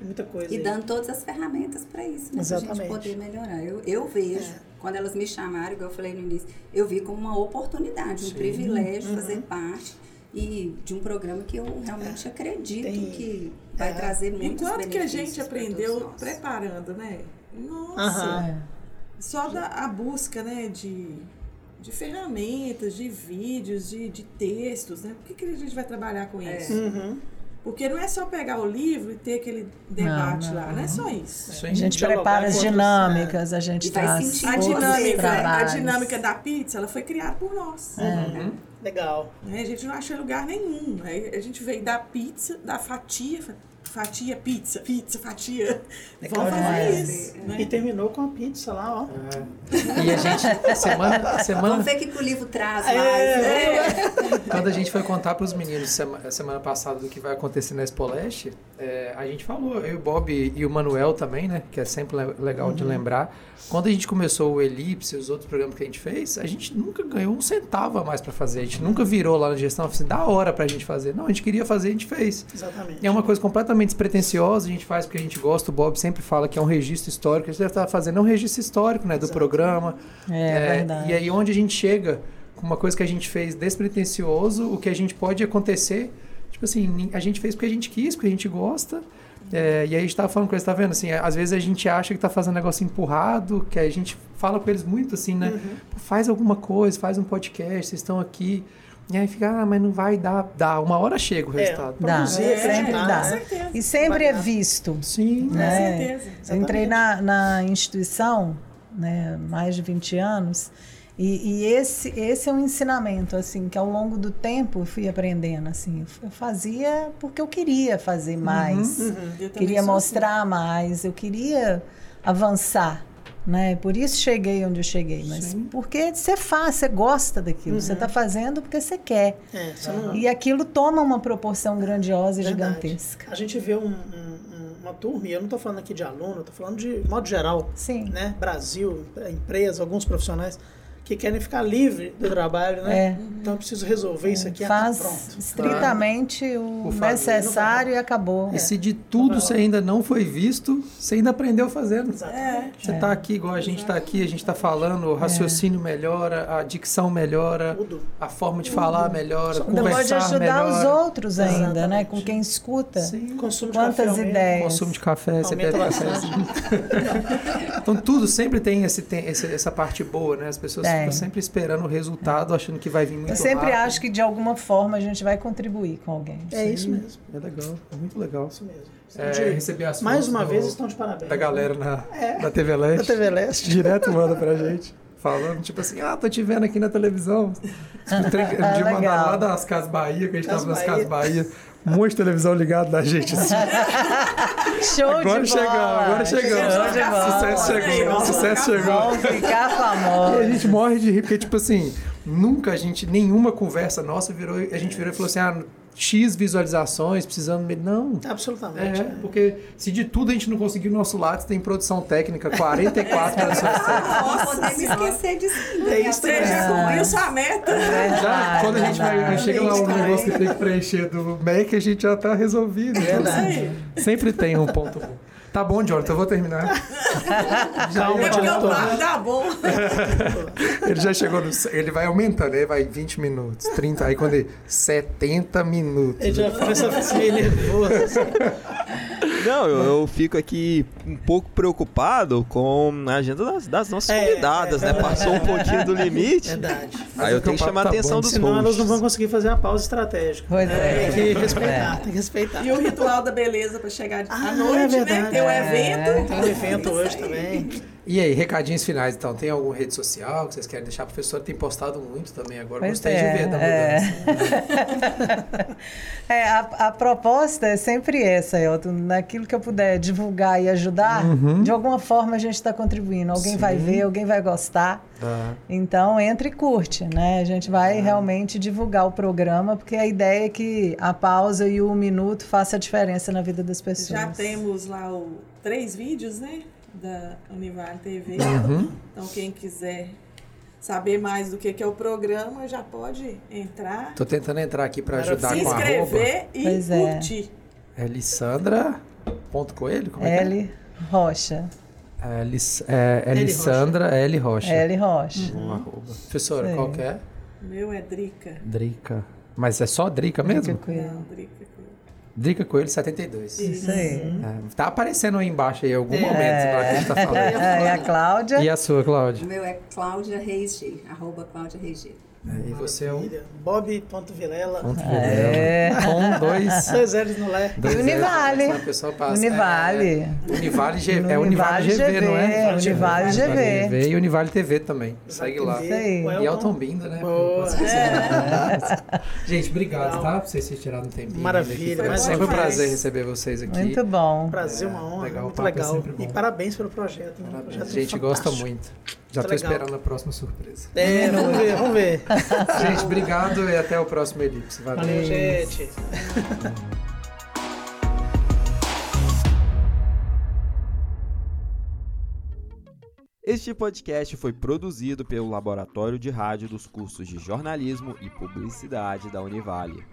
S3: muita coisa.
S4: E
S3: aí.
S4: dando todas as ferramentas para isso, né? Pra gente
S3: Exatamente.
S4: poder melhorar. Eu, eu vejo, quando elas me chamaram, igual eu falei no início, eu vi como uma oportunidade, um privilégio fazer parte e de um programa que eu realmente acredito
S3: Tem-
S4: que vai
S3: é.
S4: trazer muitos
S6: Enquanto que a gente aprendeu preparando, né? Nossa.
S5: É.
S6: só da a busca, né, de, de ferramentas, de vídeos, de, de textos, né? Por que, que a gente vai trabalhar com isso?
S3: Uhum.
S6: Porque não é só pegar o livro e ter aquele debate
S5: Não, não,
S6: lá, não é só isso.
S5: A gente prepara as dinâmicas, a gente
S4: sentir
S6: A dinâmica, a dinâmica da pizza, ela foi criada por nós.
S2: Uhum.
S3: Legal.
S6: né? A gente não achou lugar nenhum. Aí a gente veio da pizza, da fatia, fa- fatia, pizza, pizza, fatia.
S3: Legal
S6: Vamos fazer
S3: demais.
S6: isso.
S3: E
S6: Né?
S3: terminou com a pizza lá, ó.
S2: E a gente, semana, semana,
S4: Vamos ver o que, que o livro traz
S3: É,
S4: mais. né?
S2: quando a gente foi contar para os meninos sema- semana passada do que vai acontecer na Expo Leste, é, a gente falou, eu, o Bob e o Manuel também, né? Que é sempre le- legal de lembrar. Quando a gente começou o Elipse, os outros programas que a gente fez, a gente nunca ganhou um centavo a mais para fazer. A gente nunca virou lá na gestão e falou assim, da hora pra gente fazer. Não, a gente queria fazer, a gente fez.
S3: Exatamente.
S2: E é uma coisa completamente despretensiosa, a gente faz porque a gente gosta, o Bob sempre fala que é um registro histórico, a gente deve estar fazendo é um registro histórico né, do
S3: Exato.
S2: programa.
S5: É, verdade.
S2: E aí onde a gente chega com uma coisa que a gente fez despretensioso, o que a gente pode acontecer, tipo assim, a gente fez porque a gente quis, porque a gente gosta. É, e aí a gente tava falando com eles, tá vendo? Assim, às vezes a gente acha que tá fazendo um negócio empurrado, que a gente fala com eles muito assim, né? Pô, Faz alguma coisa, faz um podcast, vocês estão aqui. E aí fica, ah, mas não vai dar. Dá, uma hora chega o
S3: É,
S2: resultado.
S5: Dá,
S6: É,
S5: sempre
S3: acreditar,
S5: dá.
S6: Com certeza.
S5: E sempre é visto.
S2: Sim.
S6: Com
S5: né?
S6: certeza.
S5: Eu entrei na, na instituição, né, mais de 20 anos, e, e esse, esse é um ensinamento, assim, que ao longo do tempo eu fui aprendendo, assim, eu fazia porque eu queria fazer mais,
S6: Eu também
S5: queria
S6: sou
S5: mostrar mais, eu queria avançar, né, por isso cheguei onde eu cheguei, mas porque você faz, você gosta daquilo, você está fazendo porque você quer,
S3: É, você não-
S5: e aquilo toma uma proporção grandiosa e
S3: Verdade.
S5: gigantesca.
S3: A gente vê um- um- uma turma, e eu não estou falando aqui de aluno, estou falando de modo geral,
S5: Sim.
S3: né? Brasil, empresa, alguns profissionais que querem ficar livre do trabalho, né?
S5: É.
S3: Então eu preciso resolver isso aqui. ah,
S5: Faz
S3: pronto.
S5: estritamente o
S2: Por fazer.
S5: necessário e acabou.
S2: E se de tudo você ainda não foi visto, você ainda aprendeu fazendo.
S3: Exatamente.
S2: Você tá aqui igual a gente tá aqui, a gente tá falando, o raciocínio melhora, a dicção melhora,
S3: Tudo.
S2: a forma de falar melhora,
S5: Ainda pode
S2: conversar
S5: ajudar
S2: melhora.
S5: os outros ainda, né?
S3: Exatamente.
S5: Com quem escuta.
S2: Sim.
S3: Consumo de
S5: Quantas
S3: café
S5: ideias.
S2: Consumo de café, você bebe café. então tudo sempre tem, esse, tem esse- essa parte boa, né? As pessoas Ficam sempre esperando o resultado, achando que vai vir muito
S5: Eu sempre
S2: rápido.
S5: acho que de alguma forma a gente vai contribuir com alguém.
S3: É isso mesmo.
S2: É legal, é muito legal.
S3: Isso mesmo.
S2: É,
S3: De-
S2: receber as
S3: mais uma
S2: do-
S3: vez estão de parabéns.
S2: da galera na,
S3: É.
S2: da TV
S3: Da
S2: Leste.
S3: TV Leste.
S2: Direto manda pra gente. Falando, tipo assim, ah, tô te vendo aqui na televisão. Um dia mandaram
S5: Legal.
S2: lá das Casas Bahia, que a gente
S3: Casas
S2: tava nas. Casas Bahia. De televisão ligado da gente. Assim.
S5: Show
S2: Agora
S5: de bola!
S2: chegamos, agora chegamos.
S5: De bola.
S2: Sucesso chegou, sucesso chegou.
S5: Vamos ficar
S2: E a
S5: famosos.
S2: gente morre de rir, porque, tipo assim, nunca a gente, nenhuma conversa nossa virou, a gente virou e falou assim, ah, X visualizações, precisando. Não.
S3: Absolutamente.
S2: É, porque se de tudo a gente não conseguir o nosso lado, tem produção técnica, 44 produções técnicas.
S4: Não podemos esquecer disso. ainda,
S3: É
S4: né?
S3: isso
S6: Você já cumpriu sua meta.
S2: Já, quando a gente vai, chega lá um negócio que tem que preencher do Mac, a gente já tá resolvido. Então,
S3: Verdade.
S2: Sempre tem um ponto bom. Tá bom, Jonathan, eu vou terminar.
S3: Diretor.
S6: paro? Tá bom.
S2: Ele já chegou no. Ele vai aumentando, aí vai 20 minutos, 30, aí quando ele. 70 minutos.
S3: Ele já começa a ficar nervoso.
S7: Não, eu, eu fico aqui um pouco preocupado com a agenda das, das nossas
S3: É,
S7: convidadas,
S3: é,
S7: né? Passou um pouquinho do limite.
S3: Verdade.
S7: Aí eu tenho que chamar a
S2: tá
S7: atenção
S2: bom,
S7: dos
S3: Senão elas não vão
S7: hosts.
S3: conseguir fazer a pausa estratégica.
S5: Pois é.
S3: Tem que respeitar, tem que respeitar.
S6: E o ritual da beleza pra chegar
S3: Ah,
S6: à noite,
S3: é
S6: né?
S3: verdade.
S6: Tem o
S5: É.
S6: evento.
S3: Tem um evento hoje também.
S2: E aí, recadinhos finais, então. Tem alguma rede social que vocês querem deixar? A professora tem postado muito também agora.
S5: Pois
S2: Gostei
S5: é,
S2: de ver da
S5: é.
S2: mudança.
S5: É, a, a proposta é sempre essa, Elton. Naquilo que eu puder divulgar e ajudar, de alguma forma a gente está contribuindo. Alguém vai ver, alguém vai gostar.
S2: Tá.
S5: Então, entre e curte, né? A gente vai realmente divulgar o programa, porque a ideia é que a pausa e o minuto faça a diferença na vida das pessoas.
S6: Já temos lá o, três vídeos, né? Da Univale TV.
S2: Uhum.
S6: Então, quem quiser saber mais do que, que é o programa, já pode entrar,
S2: Tô tentando entrar aqui pra ajudar
S6: se
S2: com a arroba.
S6: inscrever e
S5: Pois é.
S6: curtir.
S2: É Lissandra. Ponto Coelho? Como é que é?
S5: L. Rocha.
S2: É, Liss- é, é
S3: L.
S2: Lissandra L. Rocha.
S5: L. Rocha.
S2: Um arroba. Professora,
S5: Sei.
S2: qual que é?
S6: O meu é Drica.
S2: Drica. Mas é só Drica mesmo?
S5: Ele.
S6: Não, Drica.
S2: Drica Coelho 72.
S5: Isso aí.
S2: É, tá aparecendo aí embaixo aí em algum momento na hora que a gente tá falando.
S5: É, e a Cláudia?
S2: E a sua, Cláudia?
S4: O meu é Cláudia Reis G, arroba Cláudia Reis G.
S2: É, e você é o
S3: Bob.vilela.
S2: ponto
S5: É.
S2: com dois.
S3: Dois L's no Lé.
S2: dois
S5: E Univale.
S2: zeros, né? A pessoa passa.
S5: Univale.
S2: É, Univale G, é Univale GV, não é?
S5: Univale GV.
S2: E Univale TV também. Segue lá.
S5: Isso aí.
S3: O
S2: E
S3: Elton.
S2: Bindo, né?
S3: Boa.
S2: Gente, obrigado, tá? Por vocês terem tirado um tempinho.
S3: Maravilha,
S2: Foi sempre um prazer receber vocês aqui.
S5: Muito bom.
S3: Prazer,
S2: É,
S3: uma honra.
S2: legal,
S3: muito
S2: é
S3: legal. e parabéns pelo projeto. Um
S2: Parabéns.
S3: projeto
S2: A gente gosta
S3: fantástico.
S2: muito. Já tô
S3: Muito legal.
S2: esperando a próxima surpresa.
S3: É, vamos ver, vamos ver.
S2: Gente, obrigado e até o próximo Elipse. Valeu.
S3: Valeu, gente.
S7: Este podcast foi produzido pelo Laboratório de Rádio dos cursos de Jornalismo e Publicidade da Univale.